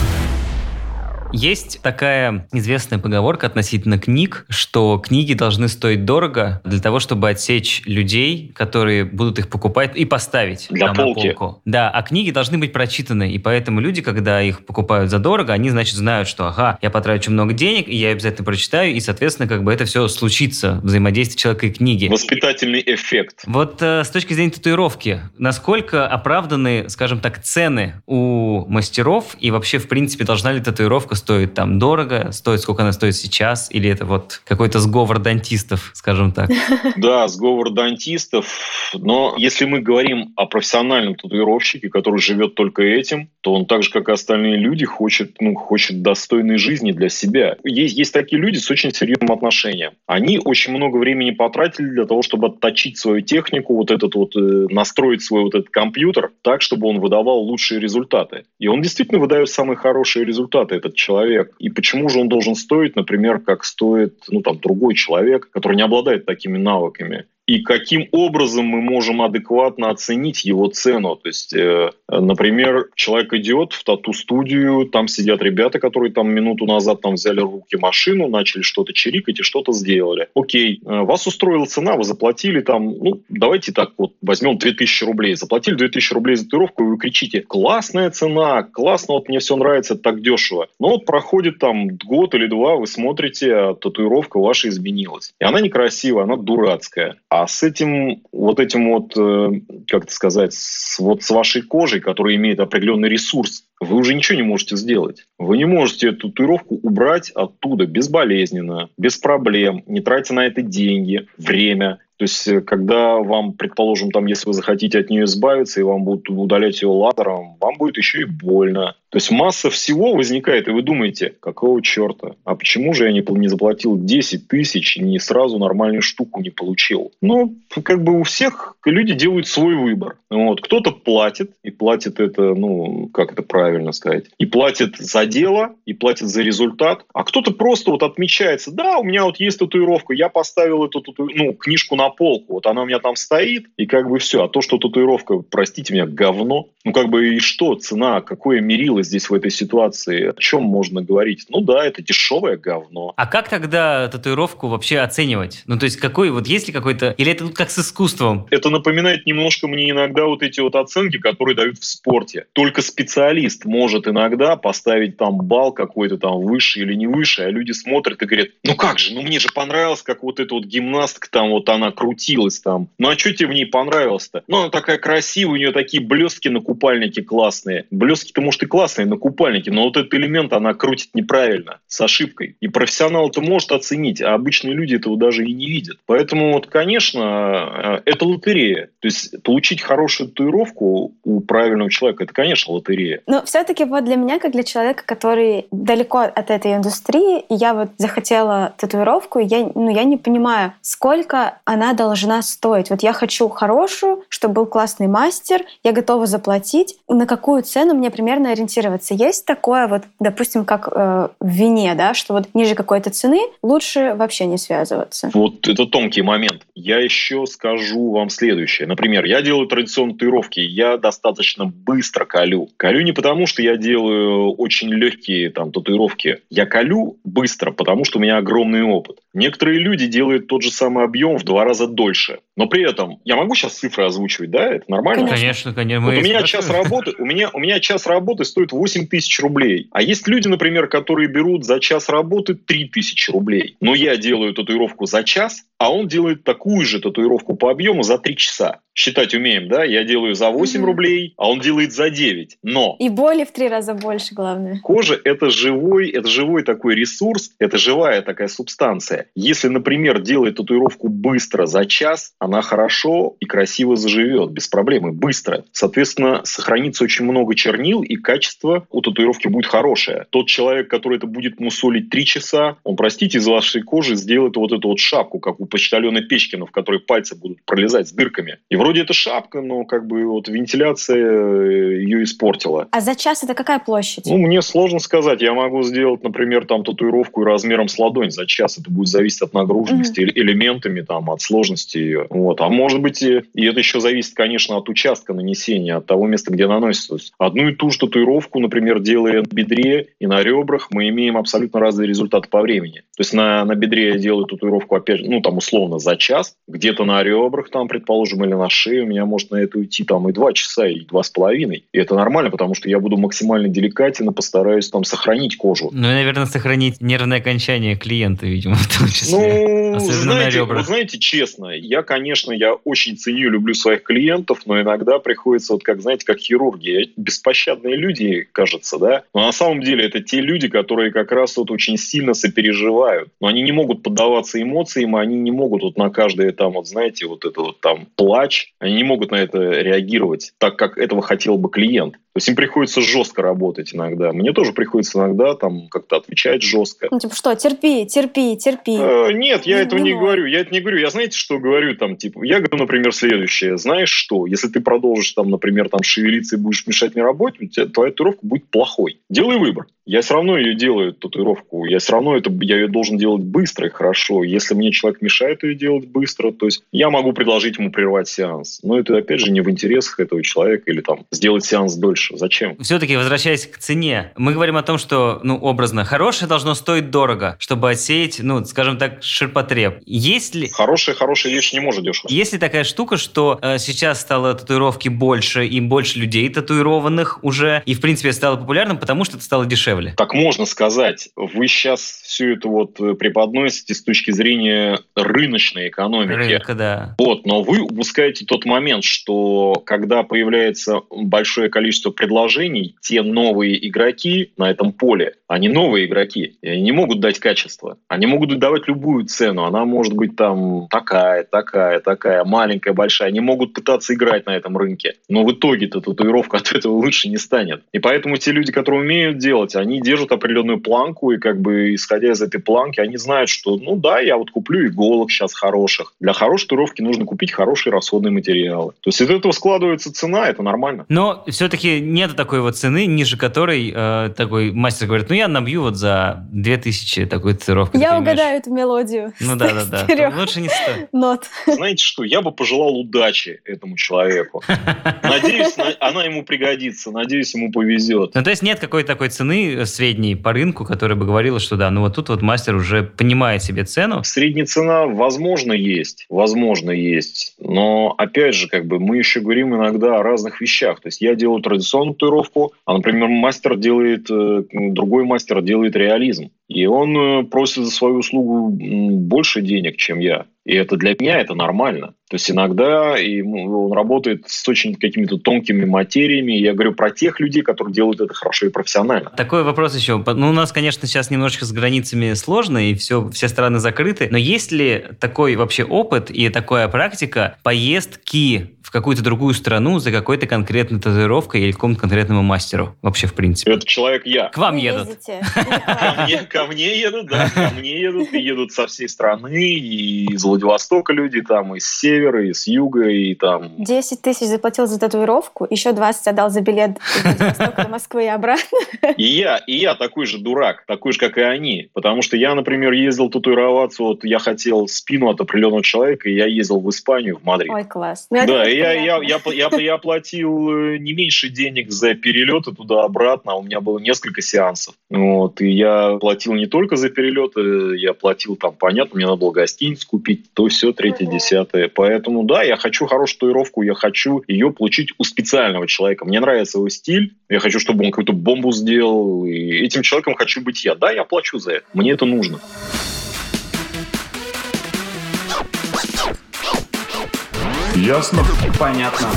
Есть такая известная поговорка относительно книг, что книги должны стоить дорого для того, чтобы отсечь людей, которые будут их покупать и поставить Для там полки. на полку. Да, а книги должны быть прочитаны, и поэтому люди, когда их покупают за дорого, они, значит, знают, что, ага, я потрачу много денег, и я обязательно прочитаю, и, соответственно, как бы это все случится, взаимодействие человека и книги. Воспитательный эффект. Вот э, с точки зрения татуировки, насколько оправданы, скажем так, цены у мастеров и вообще, в принципе, должна ли татуировка стоить там дорого, стоит сколько она стоит сейчас, или это вот какой-то сговор дантистов, скажем так? Да, сговор дантистов. Но если мы говорим о профессиональном татуировщике, который живет только этим, то он так же, как и остальные люди, хочет, ну, хочет достойной жизни для себя. Есть, есть такие люди с очень серьезным отношением. Они очень много времени потратили для того, чтобы отточить свою технику, вот этот вот, э, настроить свой вот этот компьютер так, чтобы он выдавал лучшие результаты. И он действительно выдает самые хорошие результаты, этот человек. И почему же он должен стоить, например, как стоит ну, там, другой человек, который не обладает такими навыками? И каким образом мы можем адекватно оценить его цену. То есть, э, например, человек идет в тату-студию, там сидят ребята, которые там минуту назад там взяли в руки машину, начали что-то чирикать и что-то сделали. Окей, э, вас устроила цена, вы заплатили там, ну, давайте так вот возьмем 2000 рублей. Заплатили 2000 рублей за татуировку, и вы кричите, классная цена, классно, вот мне все нравится, так дешево. Но вот проходит там год или два, вы смотрите, а татуировка ваша изменилась. И она некрасивая, она дурацкая. А с этим, вот этим вот, э, как это сказать, вот с вашей кожей, которая имеет определенный ресурс, вы уже ничего не можете сделать. Вы не можете эту татуировку убрать оттуда безболезненно, без проблем, не тратя на это деньги, время. То есть, э, когда вам, предположим, там, если вы захотите от нее избавиться, и вам будут удалять ее лазером, вам будет еще и больно. То есть масса всего возникает, и вы думаете, какого черта? А почему же я не, не заплатил 10 тысяч и не сразу нормальную штуку не получил? Ну, как бы у всех люди делают свой выбор. Вот. Кто-то платит, и платит это, ну, как это правильно сказать, и платит за дело, и платит за результат, а кто-то просто вот отмечается, да, у меня вот есть татуировка, я поставил эту тату... ну, книжку на полку, вот она у меня там стоит, и как бы все. А то, что татуировка, простите меня, говно, ну как бы и что, цена, какое мерило здесь в этой ситуации, о чем можно говорить? Ну да, это дешевое говно. А как тогда татуировку вообще оценивать? Ну то есть какой, вот есть ли какой-то, или это тут как с искусством? Это напоминает немножко мне иногда вот эти вот оценки, которые дают в спорте. Только специалист может иногда поставить там балл какой-то там выше или не выше, а люди смотрят и говорят, ну как же, ну мне же понравилось, как вот эта вот гимнастка там вот она крутилась там. Ну а что тебе в ней понравилось-то? Ну она такая красивая, у нее такие блестки на купальнике классные. Блестки-то, может, и классные на купальнике, но вот этот элемент она крутит неправильно, с ошибкой. И профессионал это может оценить, а обычные люди этого даже и не видят. Поэтому вот, конечно, э, это лотерея. То есть получить хорошую татуировку у правильного человека, это, конечно, лотерея. Но все-таки вот для меня, как для человека, который далеко от этой индустрии, я вот захотела татуировку, я, ну, я не понимаю, сколько она должна стоить. Вот я хочу хорошую, чтобы был классный мастер, я готова заплатить. На какую цену мне примерно ориентироваться? Есть такое вот, допустим, как э, в вине, да, что вот ниже какой-то цены лучше вообще не связываться. Вот это тонкий момент. Я еще скажу вам следующее. Например, я делаю традиционные татуировки, я достаточно быстро колю. Колю не потому, что я делаю очень легкие там татуировки. Я колю быстро, потому что у меня огромный опыт. Некоторые люди делают тот же самый объем в два раза дольше. Но при этом, я могу сейчас цифры озвучивать, да? Это нормально? Конечно, конечно. Вот у меня час работы, у меня, у меня час работы стоит 8 тысяч рублей. А есть люди, например, которые берут за час работы 3 тысячи рублей. Но я делаю татуировку за час, а он делает такую же татуировку по объему за 3 часа. Считать умеем, да? Я делаю за 8 Мгм. рублей, а он делает за 9. Но И боли в три раза больше, главное. Кожа – это живой, это живой такой ресурс, это живая такая субстанция. Если, например, делать татуировку быстро за час, она хорошо и красиво заживет, без проблем, и быстро. Соответственно, сохранится очень много чернил, и качество у татуировки будет хорошее. Тот человек, который это будет мусолить три часа, он, простите, из вашей кожи сделает вот эту вот шапку, как у почтальона Печкина, в которой пальцы будут пролезать с дырками. И вроде это шапка, но как бы вот вентиляция э, ее испортила. А за час это какая площадь? Ну, мне сложно сказать. Я могу сделать, например, там татуировку размером с ладонь за час. Это будет зависеть от нагруженности mm-hmm. элементами, там, от сложности ее. Вот. А может быть, и, и это еще зависит, конечно, от участка нанесения, от того места, где наносится. То есть одну и ту же татуировку, например, делая на бедре и на ребрах, мы имеем абсолютно разные результаты по времени. То есть на, на бедре я делаю татуировку, опять же, ну, там, условно, за час. Где-то на ребрах, там, предположим, или на шее у меня может на это уйти, там, и два часа, и два с половиной. И это нормально, потому что я буду максимально деликатен и постараюсь, там, сохранить кожу. Ну, и, наверное, сохранить нервное окончание клиента, видимо, в том числе. Ну, Особенно знаете, на вот знаете, честно, я, конечно, я очень ценю, люблю своих клиентов, но иногда приходится, вот как, знаете, как хирурги, беспощадные люди, кажется, да? Но на самом деле это те люди, которые как раз вот очень сильно сопереживают. Но они не могут поддаваться эмоциям, они не могут вот на каждое там, вот знаете, вот это вот там плач, они не могут на это реагировать так, как этого хотел бы клиент. То есть им приходится жестко работать иногда. Мне тоже приходится иногда там как-то отвечать жестко. Ну, типа что, терпи, терпи, терпи. Э, нет, я не, этого не, не говорю. Я это не говорю. Я знаете, что говорю там, типа, я говорю, например, следующее. Знаешь что, если ты продолжишь там, например, там шевелиться и будешь мешать мне работать, у тебя твоя татуировка будет плохой. Делай выбор. Я все равно ее делаю, татуировку. Я все равно это, я ее должен делать быстро и хорошо. Если мне человек мешает ее делать быстро, то есть я могу предложить ему прервать сеанс. Но это, опять же, не в интересах этого человека или там сделать сеанс дольше. Зачем? Все-таки, возвращаясь к цене, мы говорим о том, что, ну, образно, хорошее должно стоить дорого, чтобы отсеять, ну, скажем так, ширпотреб. Есть ли... Хорошая, хорошая вещь не может дешево. Есть ли такая штука, что э, сейчас стало татуировки больше и больше людей татуированных уже, и, в принципе, стало популярным, потому что это стало дешевле? Так можно сказать. Вы сейчас все это вот э, преподносите с точки зрения рыночной экономики. Рынка, да. Вот, но вы упускаете тот момент, что когда появляется большое количество предложений, те новые игроки на этом поле, они новые игроки, и они не могут дать качество. Они могут давать любую цену. Она может быть там такая, такая, такая, маленькая, большая. Они могут пытаться играть на этом рынке. Но в итоге-то татуировка от этого лучше не станет. И поэтому те люди, которые умеют делать, они держат определенную планку, и как бы исходя из этой планки, они знают, что, ну да, я вот куплю иголок сейчас хороших. Для хорошей татуировки нужно купить хорошие расходные материалы. То есть из этого складывается цена, это нормально. Но все-таки нет такой вот цены, ниже которой э, такой мастер говорит, ну я набью вот за 2000 такую татуировку. Я угадаю эту мелодию. Ну да, да, да. Лучше не стоит. Нот. Знаете что, я бы пожелал удачи этому человеку. Надеюсь, она ему пригодится, надеюсь, ему повезет. Ну то есть нет какой-то такой цены, средней по рынку, которая бы говорила, что да, ну вот тут вот мастер уже понимает себе цену? Средняя цена, возможно, есть. Возможно, есть. Но, опять же, как бы мы еще говорим иногда о разных вещах. То есть я делаю традиционную татуировку, а, например, мастер делает, э, другой мастер делает реализм. И он э, просит за свою услугу больше денег, чем я. И это для меня это нормально. То есть иногда и он работает с очень какими-то тонкими материями. Я говорю про тех людей, которые делают это хорошо и профессионально. Такой вопрос еще. Ну, у нас, конечно, сейчас немножечко с границами сложно, и все, все страны закрыты. Но есть ли такой вообще опыт и такая практика поездки в какую-то другую страну за какой-то конкретной татуировкой или какому-то конкретному мастеру? Вообще, в принципе. Это человек я. К вам едут. Ко мне едут, да. Ко мне едут. И едут со всей страны. И из Владивостока люди там, из севера, из юга, и там... 10 тысяч заплатил за татуировку, еще 20 отдал за билет из Владивостока до Москвы и обратно. И я, и я такой же дурак, такой же, как и они. Потому что я, например, ездил татуироваться, вот я хотел спину от определенного человека, и я ездил в Испанию, в Мадрид. Ой, класс. Ну, да, и я, я, я, я, я платил э, не меньше денег за перелеты туда-обратно, а у меня было несколько сеансов. Вот, и я платил не только за перелеты, я платил там, понятно, мне надо было гостиницу купить, то все, третье, десятое. Поэтому, да, я хочу хорошую татуировку, я хочу ее получить у специального человека. Мне нравится его стиль, я хочу, чтобы он какую-то бомбу сделал, и этим человеком хочу быть я. Да, я плачу за это, мне это нужно. Ясно? Понятно.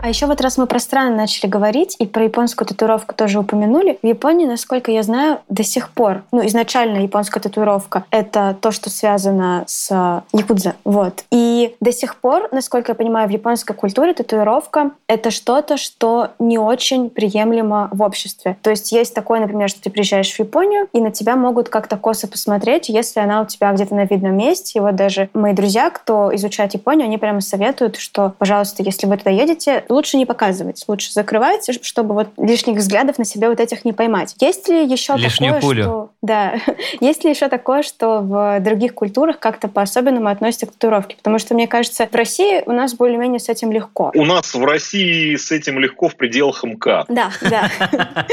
А еще вот раз мы про страны начали говорить и про японскую татуировку тоже упомянули, в Японии, насколько я знаю, до сих пор, ну, изначально японская татуировка — это то, что связано с якудза, вот. И до сих пор, насколько я понимаю, в японской культуре татуировка — это что-то, что не очень приемлемо в обществе. То есть есть такое, например, что ты приезжаешь в Японию, и на тебя могут как-то косо посмотреть, если она у тебя где-то на видном месте. И вот даже мои друзья, кто изучает Японию, они прямо советуют, что, пожалуйста, если вы туда едете, лучше не показывать, лучше закрывать, чтобы вот лишних взглядов на себе вот этих не поймать. Есть ли еще Лишнюю такое, пулю. что... Да. Есть ли еще такое, что в других культурах как-то по-особенному относятся к татуировке? Потому что, мне кажется, в России у нас более-менее с этим легко. У нас в России с этим легко в пределах МК. Да, да.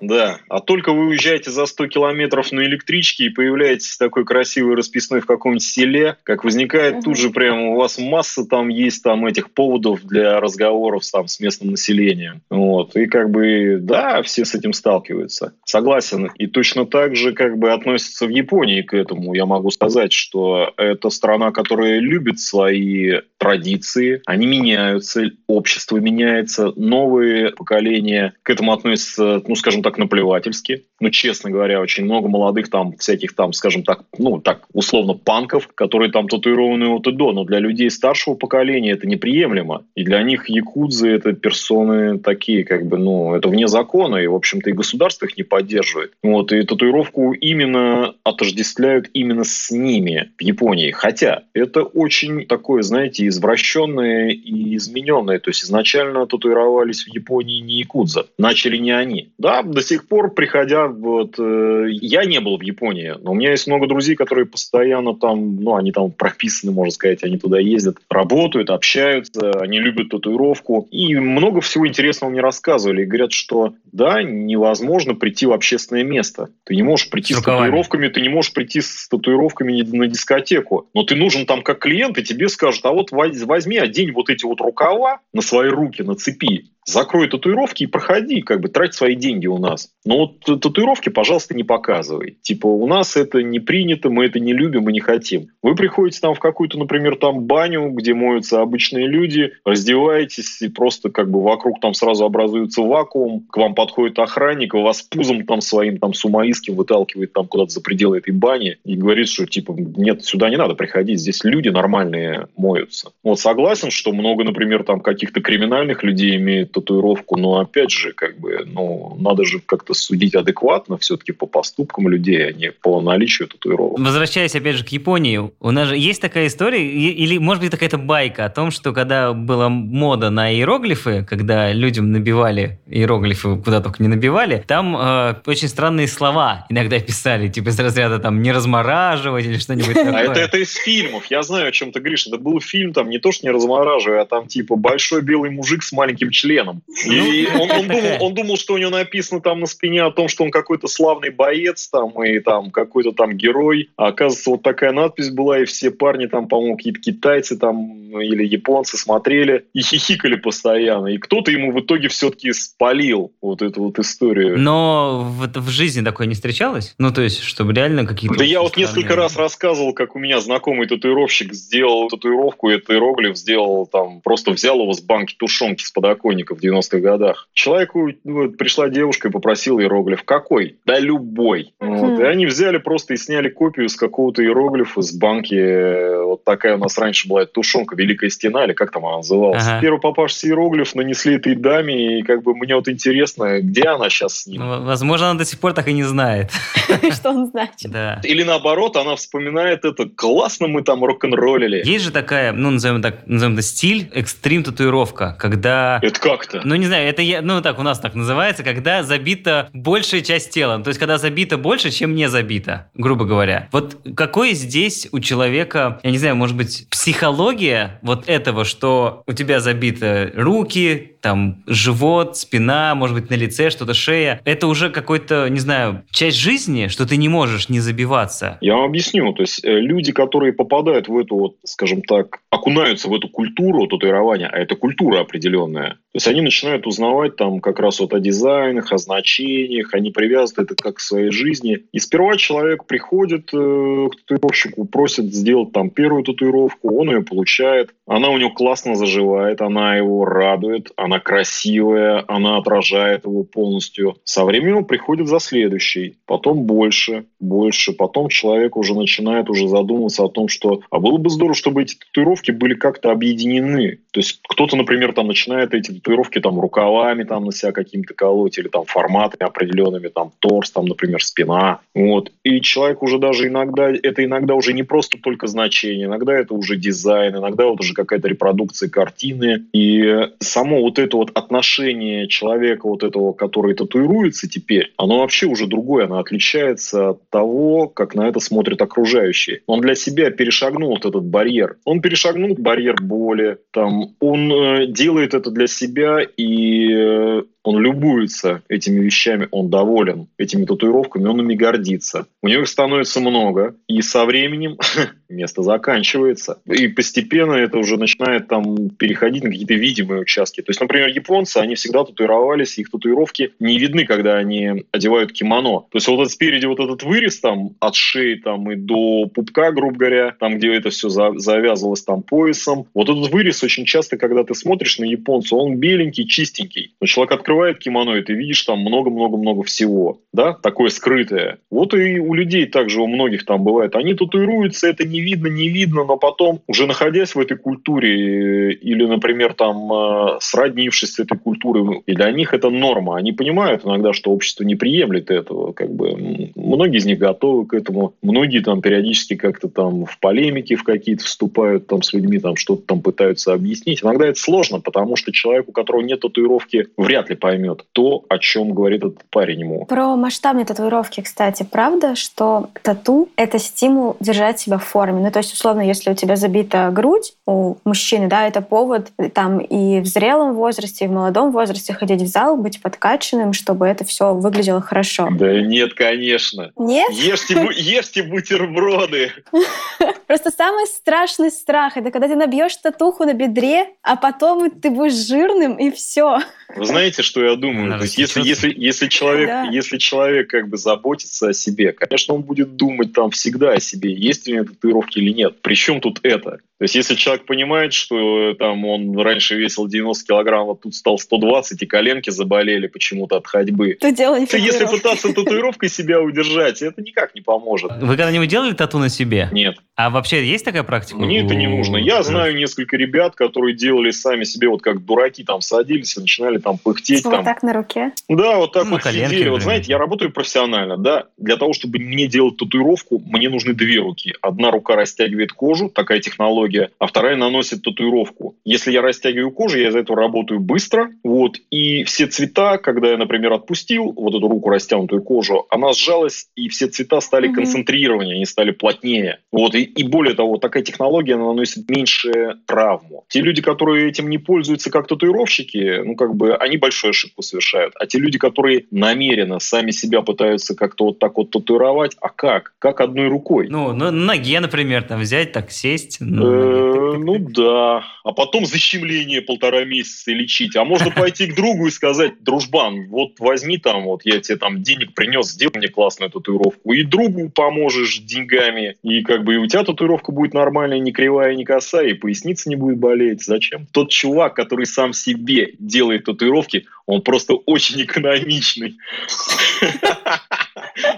Да. А только вы уезжаете за 100 километров на электричке и появляетесь такой красивой расписной в каком-нибудь селе, как возникает тут же прямо у вас масса там есть там этих поводов для разговоров там с местным населением. Вот. И как бы, да, все с этим сталкиваются. Согласен. И точно так же как бы относятся в Японии к этому. Я могу сказать, что это страна, которая любит свои традиции, они меняются, общество меняется, новые поколения к этому относятся, ну, скажем так, наплевательски. Ну, честно говоря, очень много молодых там всяких там, скажем так, ну, так, условно, панков, которые там татуированы от и до, но для людей старшего поколения это неприемлемо. И для них якудзы — это персоны такие, как бы, ну, это вне закона, и, в общем-то, и государство их не поддерживает. Вот, и татуировку именно отождествляют именно с ними в Японии. Хотя это очень такое, знаете, извращенное и измененное. То есть изначально татуировались в Японии не якудза. Начали не они. Да, до сих пор, приходя, вот, э, я не был в Японии, но у меня есть много друзей, которые постоянно там, ну, они там прописаны, можно сказать, они туда ездят, работают, общаются, они любят татуировку. И много всего интересного мне рассказывали. И говорят, что да, невозможно прийти в общественное место. Ты не можешь прийти С с, татуировками, ты не можешь прийти с татуировками на дискотеку. Но ты нужен там как клиент, и тебе скажут, а вот воз- возьми, одень вот эти вот рукава на свои руки, нацепи. Закрой татуировки и проходи, как бы трать свои деньги у нас. Но вот татуировки, пожалуйста, не показывай. Типа, у нас это не принято, мы это не любим, мы не хотим. Вы приходите там в какую-то, например, там баню, где моются обычные люди, раздеваетесь, и просто как бы вокруг там сразу образуется вакуум, к вам подходит охранник, и вас пузом там своим там сумаистским выталкивает там куда-то за пределы этой бани и говорит, что типа, нет, сюда не надо приходить, здесь люди нормальные моются. Вот согласен, что много, например, там каких-то криминальных людей имеют татуировку, но опять же, как бы, ну, надо же как-то судить адекватно все-таки по поступкам людей, а не по наличию татуировок. Возвращаясь опять же к Японии, у нас же есть такая история, или может быть какая-то байка о том, что когда была мода на иероглифы, когда людям набивали иероглифы, куда только не набивали, там э, очень странные слова иногда писали, типа из разряда там не размораживать или что-нибудь А такое. это, это из фильмов. Я знаю, о чем ты говоришь. Это был фильм, там, не то, что не размораживая, а там, типа, большой белый мужик с маленьким членом. И он, он думал, он думал, что у него написано там на спине о том, что он какой-то славный боец, там, и там какой-то там герой. А оказывается, вот такая надпись была, и все парни там, по-моему, какие-то китайцы там или японцы смотрели и хихикали постоянно. И кто-то ему в итоге все-таки спалил вот эту вот историю. Но в, в жизни такое не встречалось? Ну, то есть, чтобы реально какие-то... Да я вот несколько странные- раз рассказывал, как у меня знакомый татуировщик сделал татуировку, и этот иероглиф сделал там, просто взял его с банки тушенки с подоконника в 90-х годах. Человеку ну, пришла девушка и попросила иероглиф. Какой? Да любой. Вот. Хм. И они взяли просто и сняли копию с какого-то иероглифа с банки. Вот такая у нас раньше была эта тушенка, Великая Стена, или как там она называлась. Ага. Первый попавшийся иероглиф нанесли этой даме, и как бы мне вот интересно, где она сейчас с ним? Ну, возможно, она до сих пор так и не знает. Что он значит? Да. Или наоборот, она вспоминает это, классно мы там рок-н-роллили. Есть же такая, ну, назовем так, назовем это стиль, экстрим татуировка, когда... Это как-то? Ну, не знаю, это я, ну, так у нас так называется, когда забита большая часть тела. То есть, когда забита больше, чем не забита, грубо говоря. Вот какой здесь у человека, я не знаю, может быть, психология вот этого, что у тебя забиты руки, там живот, спина, может быть, на лице что-то, шея. Это уже какой-то, не знаю, часть жизни, что ты не можешь не забиваться. Я вам объясню. То есть э, люди, которые попадают в эту, вот, скажем так, окунаются в эту культуру татуирования, а это культура определенная, то есть они начинают узнавать там как раз вот о дизайнах, о значениях, они привязывают это как к своей жизни. И сперва человек приходит э, к татуировщику, просит сделать там первую татуировку, он ее получает, она у него классно заживает, она его радует, она красивая, она отражает его полностью. Со временем приходит за следующий, потом больше, больше, потом человек уже начинает уже задумываться о том, что а было бы здорово, чтобы эти татуировки были как-то объединены. То есть кто-то, например, там начинает эти татуировки там рукавами там на себя каким-то колоть или там форматами определенными, там торс, там, например, спина. Вот. И человек уже даже иногда, это иногда уже не просто только значение, иногда это уже дизайн, иногда вот уже какая-то репродукция картины. И само вот это вот отношение человека вот этого, который татуируется теперь, оно вообще уже другое, оно отличается от того, как на это смотрят окружающие. Он для себя перешагнул вот этот барьер. Он перешагнул барьер боли, там, он э, делает это для себя и э, он любуется этими вещами, он доволен этими татуировками, он ими гордится. У него их становится много, и со временем место заканчивается. И постепенно это уже начинает там переходить на какие-то видимые участки. То есть, например, японцы, они всегда татуировались, их татуировки не видны, когда они одевают кимоно. То есть вот этот спереди вот этот вырез там от шеи там и до пупка, грубо говоря, там, где это все за завязывалось там поясом. Вот этот вырез очень часто, когда ты смотришь на японца, он беленький, чистенький. Но человек открывает кимоно, и ты видишь там много-много-много всего, да, такое скрытое. Вот и у людей также, у многих там бывает. Они татуируются, это не видно, не видно, но потом, уже находясь в этой культуре, или, например, там, э, сроднившись с этой культурой, и для них это норма. Они понимают иногда, что общество не приемлет этого. Как бы многие из них готовы к этому. Многие там периодически как-то там в полемики в какие-то вступают там с людьми, там что-то там пытаются объяснить. Иногда это сложно, потому что человек, у которого нет татуировки, вряд ли поймет то, о чем говорит этот парень ему. Про масштабные татуировки, кстати, правда, что тату — это стимул держать себя в форме? Ну, то есть, условно, если у тебя забита грудь у мужчины, да, это повод там и в зрелом возрасте, и в молодом возрасте ходить в зал, быть подкачанным, чтобы это все выглядело хорошо. Да нет, конечно. Нет? Ешьте, ешьте бутерброды. Просто самый страшный страх — это когда ты набьешь татуху на бедре, а потом ты будешь жирным, и все. Вы знаете, что я думаю? То есть, если, если, если, человек, да. если человек как бы заботится о себе, конечно, он будет думать там всегда о себе, есть ли у него татуировки или нет. Причем тут это? То есть, если человек понимает, что там он раньше весил 90 килограмм, а тут стал 120, и коленки заболели почему-то от ходьбы. То дело не Если пытаться татуировкой себя удержать, это никак не поможет. Вы когда-нибудь делали тату на себе? Нет. А вообще есть такая практика? Мне это не нужно. Я знаю несколько ребят, которые делали сами себе, вот как дураки там садились и начинали там пыхтеть. Вот там. так на руке? Да, вот так ну, вот коленки, сидели. Вот знаете, я работаю профессионально, да. Для того, чтобы мне делать татуировку, мне нужны две руки. Одна рука растягивает кожу, такая технология а вторая наносит татуировку. Если я растягиваю кожу, я из-за этого работаю быстро, вот, и все цвета, когда я, например, отпустил вот эту руку растянутую кожу, она сжалась, и все цвета стали mm-hmm. концентрированнее, они стали плотнее. Вот, и, и более того, такая технология, она наносит меньше травму. Те люди, которые этим не пользуются как татуировщики, ну, как бы, они большую ошибку совершают. А те люди, которые намеренно сами себя пытаются как-то вот так вот татуировать, а как? Как одной рукой? Ну, на ноге, например, там взять, так сесть. Ну, Э, ну да. А потом защемление полтора месяца лечить. А можно пойти к другу и сказать, дружбан, вот возьми там, вот я тебе там денег принес, сделай мне классную татуировку. И другу поможешь деньгами. И как бы и у тебя татуировка будет нормальная, не кривая, не косая, и поясница не будет болеть. Зачем? Тот чувак, который сам себе делает татуировки, он просто очень экономичный.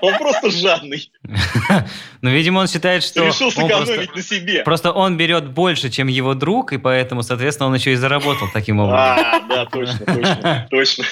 Он просто жадный. Ну, видимо, он считает, что... Решил сэкономить на себе. Просто он берет больше, чем его друг, и поэтому, соответственно, он еще и заработал таким образом. А, да, точно, точно, точно.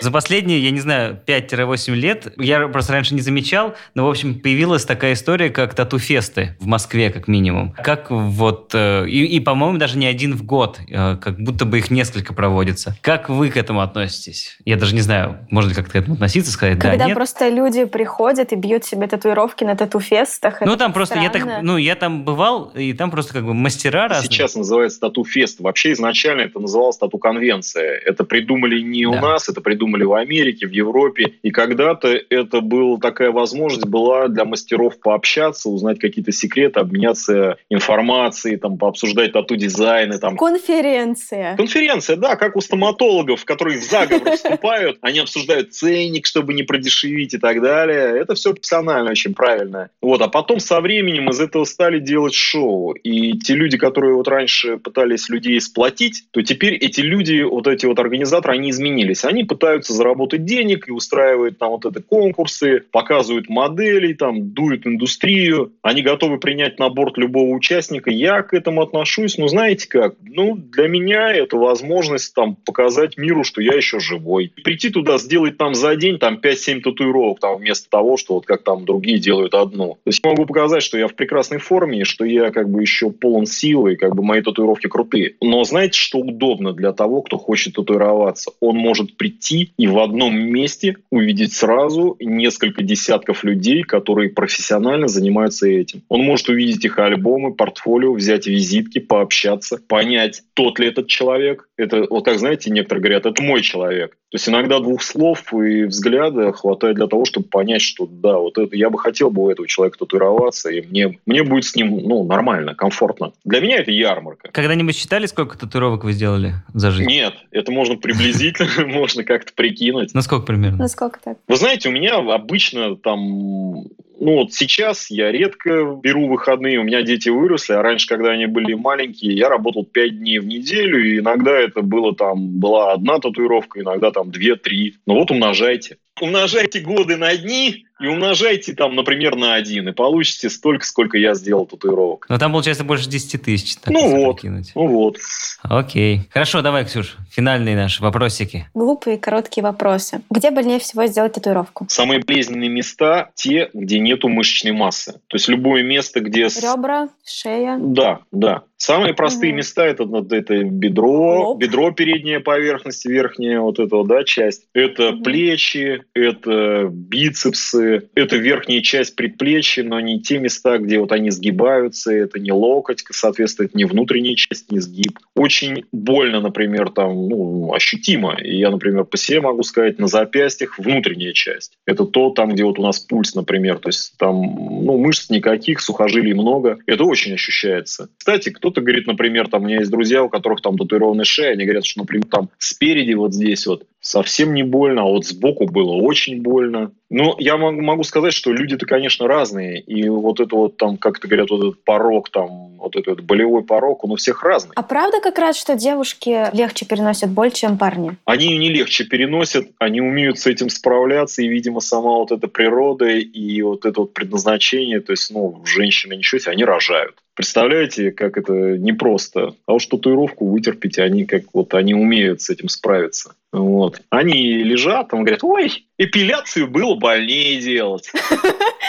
За последние, я не знаю, 5-8 лет, я просто раньше не замечал, но, в общем, появилась такая история, как тату-фесты в Москве, как минимум. Как вот... Э, и, и по-моему, даже не один в год, э, как будто бы их несколько проводится. Как вы к этому относитесь? Я даже не знаю, можно ли как-то к этому относиться, сказать Когда да, нет? просто люди приходят и бьют себе татуировки на тату-фестах. Ну, там просто, я странно. так, ну, я там бывал, и там просто как бы мастера разные. Сейчас называется тату-фест. Вообще изначально это называлось тату-конвенция. Это придумали не у Да. нас, это придумали в Америке, в Европе. И когда-то это была такая возможность была для мастеров пообщаться, узнать какие-то секреты, обменяться информацией, там, пообсуждать тату-дизайны. Там. Конференция. Конференция, да, как у стоматологов, которые в заговор вступают, они обсуждают ценник, чтобы не продешевить и так далее. Это все профессионально, очень правильно. Вот, а потом со временем из этого стали делать шоу. И те люди, которые вот раньше пытались людей сплотить, то теперь эти люди, вот эти вот организаторы, они изменились. Они пытаются заработать денег и устраивают там вот это конкурсы, показывают модели, там дуют индустрию. Они готовы принять на борт любого участника. Я к этому отношусь, ну знаете как, ну для меня это возможность там показать миру, что я еще живой. Прийти туда, сделать там за день там 5-7 татуировок, там вместо того, что вот как там другие делают одну. То есть я могу показать, что я в прекрасной форме, что я как бы еще полон силы, и как бы мои татуировки крутые. Но знаете, что удобно для того, кто хочет татуироваться? Он может прийти и в одном месте увидеть сразу несколько десятков людей, которые профессионально занимаются этим. Он может увидеть их альбомы, портфолио, взять визитки, пообщаться, понять, тот ли этот человек. Это, вот как знаете, некоторые говорят, это мой человек. То есть иногда двух слов и взгляда хватает для того, чтобы понять, что да, вот это я бы хотел бы у этого человека татуироваться, и мне, мне будет с ним ну, нормально, комфортно. Для меня это ярмарка. Когда-нибудь считали, сколько татуировок вы сделали за жизнь? Нет, это можно приблизительно, можно как-то прикинуть. Ну, сколько примерно? Насколько так? Вы знаете, у меня обычно там... Ну вот сейчас я редко беру выходные, у меня дети выросли, а раньше, когда они были маленькие, я работал 5 дней в неделю, и иногда это было там, была одна татуировка, иногда там 2-3. Ну вот умножайте. Умножайте годы на дни и умножайте там, например, на один, и получите столько, сколько я сделал татуировок. Ну, там, получается, больше 10 тысяч. так Ну вот. прикинуть. Ну вот. Окей. Хорошо, давай, Ксюш, финальные наши вопросики. Глупые короткие вопросы. Где больнее всего сделать татуировку? Самые болезненные места те, где нету мышечной массы. То есть любое место, где... Ребра, шея. Да, да. Самые простые Мгм. места это, вот это бедро, Лоб. бедро передняя поверхность, верхняя вот эта да, часть. Это Мгм. плечи, это бицепсы, это верхняя часть предплечья, но не те места, где вот они сгибаются, это не локоть, соответственно, это не внутренняя часть, не сгиб. Очень больно, например, там, ну, ощутимо. И я, например, по себе могу сказать, на запястьях внутренняя часть. Это то, там, где вот у нас пульс, например, то есть там, ну, мышц никаких, сухожилий много. Это очень ощущается. Кстати, кто-то говорит, например, там, у меня есть друзья, у которых там татуированная шея, они говорят, что, например, там спереди вот здесь вот совсем не больно, а вот сбоку было очень больно. Но я могу, сказать, что люди-то, конечно, разные. И вот это вот там, как то говорят, вот этот порог, там, вот этот вот болевой порог, он у всех разный. А правда как раз, что девушки легче переносят боль, чем парни? Они ее не легче переносят, они умеют с этим справляться, и, видимо, сама вот эта природа и вот это вот предназначение, то есть, ну, женщины ничего себе, они рожают. Представляете, как это непросто. А уж татуировку вытерпеть, они как вот, они умеют с этим справиться. Вот. Они лежат, там говорят, ой, эпиляцию было больнее делать.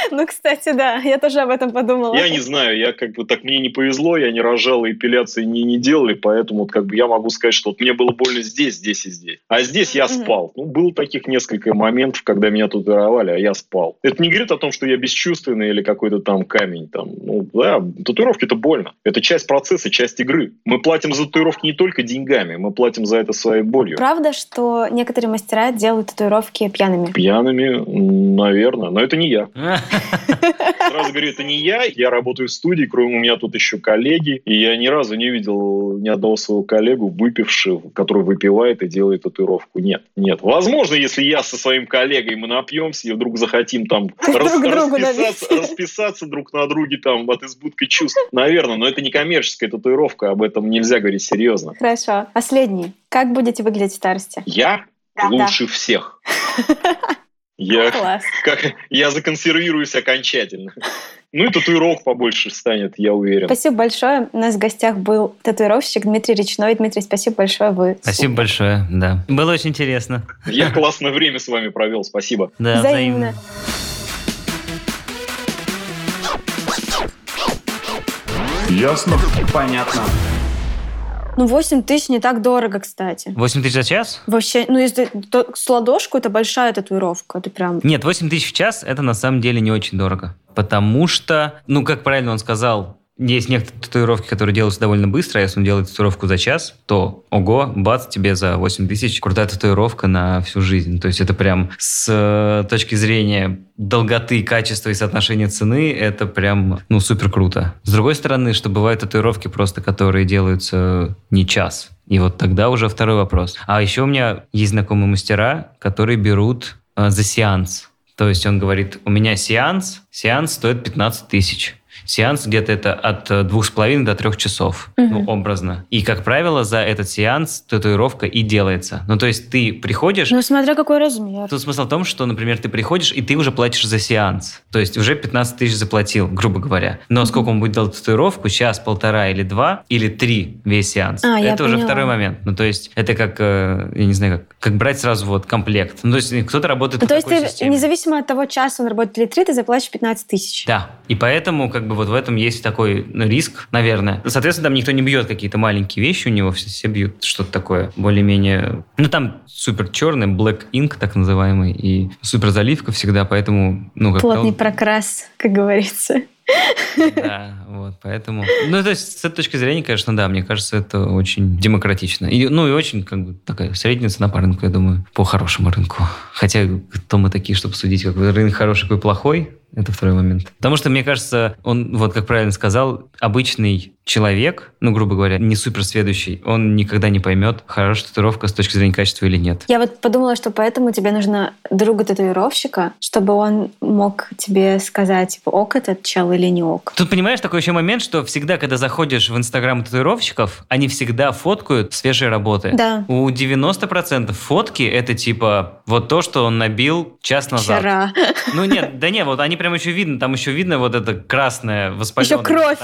Ну, кстати, да, я тоже об этом подумала. Я не знаю, я как бы так мне не повезло, я не рожал, и эпиляции не, не делали, поэтому вот как бы я могу сказать, что вот мне было больно здесь, здесь и здесь. А здесь я спал. Ну, было таких несколько моментов, когда меня татуировали, а я спал. Это не говорит о том, что я бесчувственный или какой-то там камень. Там. Ну, да, татуировки это больно. Это часть процесса, часть игры. Мы платим за татуировки не только деньгами, мы платим за это своей болью. Правда, что некоторые мастера делают татуировки пьяными? Пьяными, наверное, но это не я. Сразу говорю, это не я, я работаю в студии, кроме у меня тут еще коллеги, и я ни разу не видел ни одного своего коллегу, выпившего, который выпивает и делает татуировку. Нет, нет. Возможно, если я со своим коллегой мы напьемся и вдруг захотим там рас- Друг другу расписаться, расписаться друг на друге там от избытка чувств. Наверное, но это не коммерческая татуировка, об этом нельзя говорить серьезно. Хорошо. Последний. Как будете выглядеть в старости? Я Да. лучше всех. Я Класс. как я законсервируюсь окончательно. Ну и татуировок побольше станет, я уверен. Спасибо большое. У нас в гостях был татуировщик Дмитрий Речной. Дмитрий, спасибо большое. Вы Спасибо большое, да. Было очень интересно. Я классное время с вами провел, спасибо. Да, Взаимно. Ясно? Понятно. Ну, 8 тысяч не так дорого, кстати. 8 тысяч за час? Вообще, ну, если то- с ладошку, это большая татуировка. Это прям... Нет, 8 тысяч в час – это на самом деле не очень дорого. потому что, ну, как правильно он сказал, есть некоторые татуировки, которые делаются довольно быстро, а если он делает татуировку за час, то ого, бац, тебе за 8 тысяч крутая татуировка на всю жизнь. То есть это прям с э, точки зрения долготы, качества и соотношения цены, это прям, ну, супер круто. С другой стороны, что бывают татуировки просто, которые делаются не час. И вот тогда уже второй вопрос. А еще у меня есть знакомые мастера, которые берут э, за сеанс. То есть он говорит, у меня сеанс, сеанс стоит 15 тысяч. Сеанс где-то это от э, двух с половиной до трех часов, угу. ну, образно. И, как правило, за этот сеанс татуировка и делается. Ну, то есть ты приходишь... Ну, смотря какой размер. Тут смысл в том, что, например, ты приходишь, и ты уже платишь за сеанс. То есть уже 15 тысяч заплатил, грубо говоря. Но угу. сколько он будет делать татуировку, час, полтора или два, или три весь сеанс. А, это уже поняла. второй момент. Ну, то есть это как, э, я не знаю, как, как брать сразу вот комплект. Ну, то есть кто-то работает ну, То есть ты, системе. независимо от того часа он работает или три, ты заплатишь 15 тысяч. Да. И поэтому как бы вот в этом есть такой ну, риск, наверное. Соответственно, там никто не бьет какие-то маленькие вещи у него, все, все бьют что-то такое более-менее... Ну, там супер черный, black ink, так называемый, и супер заливка всегда, поэтому... Ну, как Плотный прокрас, как говорится. Да, вот, поэтому... Ну, то есть, с этой точки зрения, конечно, да, мне кажется, это очень демократично. И, ну, и очень, как бы, такая средняя цена по рынку, я думаю, по хорошему рынку. Хотя, кто мы такие, чтобы судить, какой рынок хороший, какой плохой, это второй момент. Потому что, мне кажется, он, вот как правильно сказал, обычный человек, ну, грубо говоря, не суперсведущий, он никогда не поймет, хорошая татуировка с точки зрения качества или нет. Я вот подумала, что поэтому тебе нужно друга татуировщика, чтобы он мог тебе сказать, типа, ок этот чел или не ок. Тут, понимаешь, такой еще момент, что всегда, когда заходишь в инстаграм татуировщиков, они всегда фоткают свежие работы. Да. У 90% фотки это типа вот то, что он набил час назад. Вчера. Ну нет, да нет, вот они прям еще видно, там еще видно вот это красное воспаленное. Еще кровь.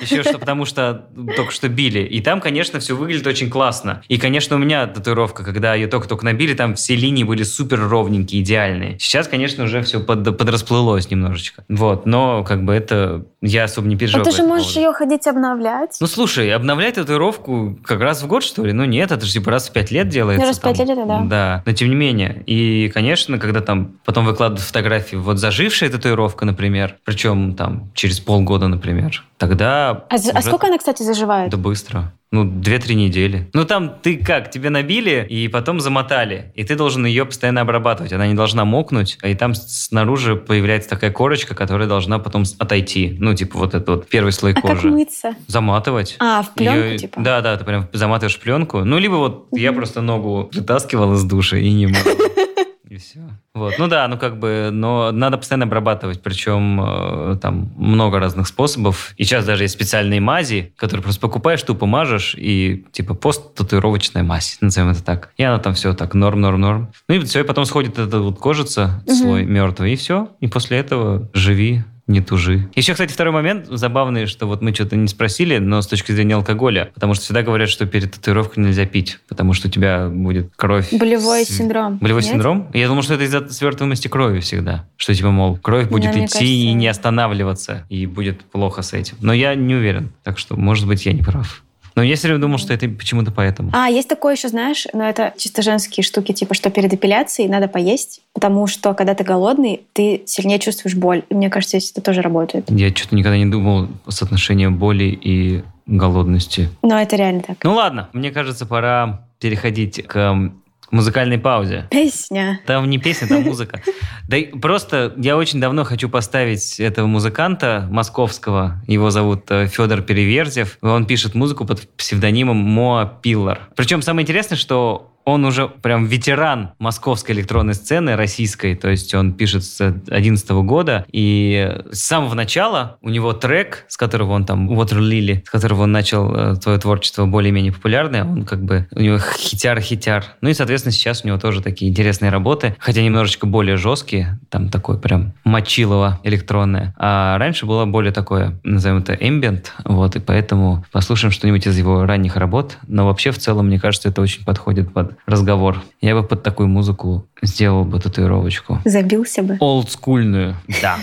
Еще что, потому что только что били. И там, конечно, все выглядит очень классно. И, конечно, у меня татуировка, когда ее только-только набили, там все линии были супер ровненькие, идеальные. Сейчас, конечно, уже все под, подрасплылось немножечко. Вот, но как бы это я особо не переживаю. Но ты же можешь поводу. ее ходить обновлять. Ну, слушай, обновлять татуировку как раз в год, что ли? Ну, нет, это же типа раз в пять лет делается. Раз в пять лет это да. Да, но тем не менее. И, конечно, когда там потом выкладывают фотографии, вот зажившая татуировка, например, причем там через полгода, например, тогда... А, а сколько она, кстати, заживает? Да быстро. Ну, две-три недели. Ну, там ты как, тебе набили и потом замотали. И ты должен ее постоянно обрабатывать. Она не должна мокнуть. И там снаружи появляется такая корочка, которая должна потом отойти. Ну, типа вот этот вот первый слой а кожи. как мыться? Заматывать. А, в пленку ее... типа? Да, да, ты прям заматываешь пленку. Ну, либо вот угу. я просто ногу вытаскивал из душа и не мог. И все. Вот. Ну да, ну как бы, но надо постоянно обрабатывать, причем э, там много разных способов. И сейчас даже есть специальные мази, которые просто покупаешь, тупо мажешь, и типа пост-татуировочная мазь, назовем это так. И она там все так, норм, норм, норм. Ну и все, и потом сходит эта вот кожица, угу. слой мертвый, и все. И после этого живи не тужи. Еще, кстати, второй момент забавный, что вот мы что-то не спросили, но с точки зрения алкоголя, потому что всегда говорят, что перед татуировкой нельзя пить, потому что у тебя будет кровь. Болевой с... синдром. Болевой Нет? синдром? Я думал, что это из-за свертываемости крови всегда. Что типа, мол, кровь будет да, идти кажется... и не останавливаться, и будет плохо с этим. Но я не уверен, так что, может быть, я не прав. Но я все время думал, что это почему-то поэтому. А, есть такое еще, знаешь, но это чисто женские штуки, типа, что перед эпиляцией надо поесть, потому что, когда ты голодный, ты сильнее чувствуешь боль. И мне кажется, это тоже работает. Я что-то никогда не думал соотношение боли и голодности. Но это реально так. Ну ладно, мне кажется, пора переходить к музыкальной паузе. Песня. Там не песня, там музыка. Да и просто я очень давно хочу поставить этого музыканта московского. Его зовут э, Федор Переверзев. Он пишет музыку под псевдонимом Моа Пиллар. Причем самое интересное, что он уже прям ветеран московской электронной сцены российской, то есть он пишет с 2011 года, и с самого начала у него трек, с которого он там, Water Lily, с которого он начал э, свое творчество более-менее популярное, он как бы, у него хитяр-хитяр. Ну и, соответственно, сейчас у него тоже такие интересные работы, хотя немножечко более жесткие, там такой прям мочилово электронное. А раньше было более такое, назовем это ambient, вот, и поэтому послушаем что-нибудь из его ранних работ, но вообще в целом, мне кажется, это очень подходит под разговор. Я бы под такую музыку сделал бы татуировочку. Забился бы? Олдскульную, да.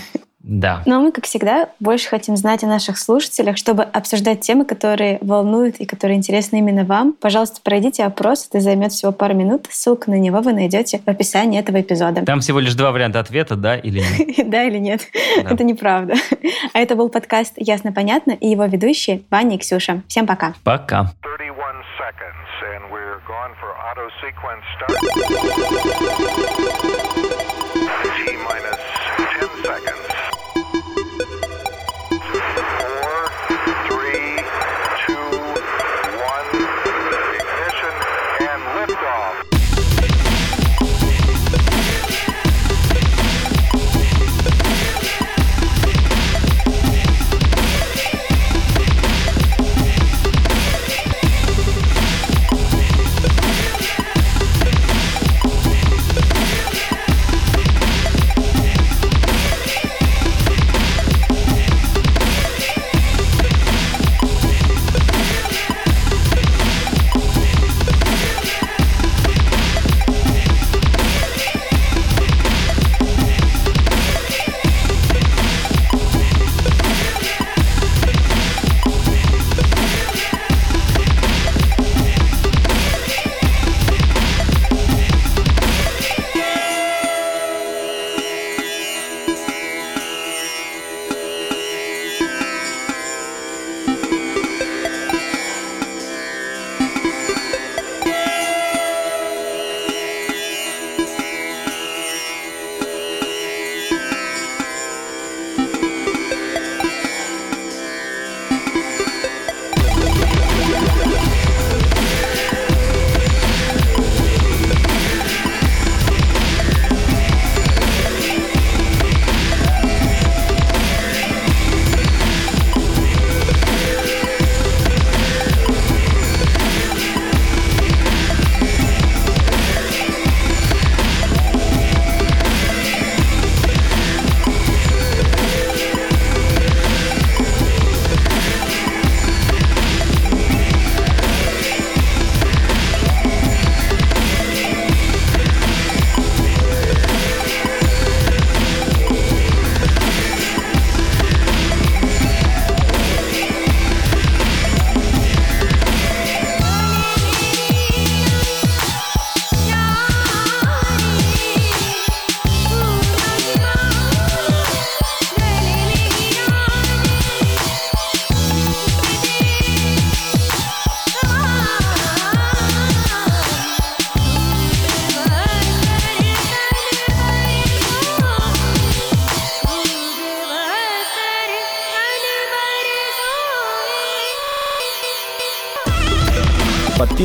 Да. Но мы, как всегда, больше хотим знать о наших слушателях, чтобы обсуждать темы, которые волнуют и которые интересны именно вам. Пожалуйста, пройдите опрос, это займет всего пару минут. Ссылку на него вы найдете в описании этого эпизода. Там всего лишь два варианта ответа, да или нет. Да или нет. Это неправда. А это был подкаст «Ясно-понятно» и его ведущие Ваня и Ксюша. Всем пока. Пока. Auto sequence start.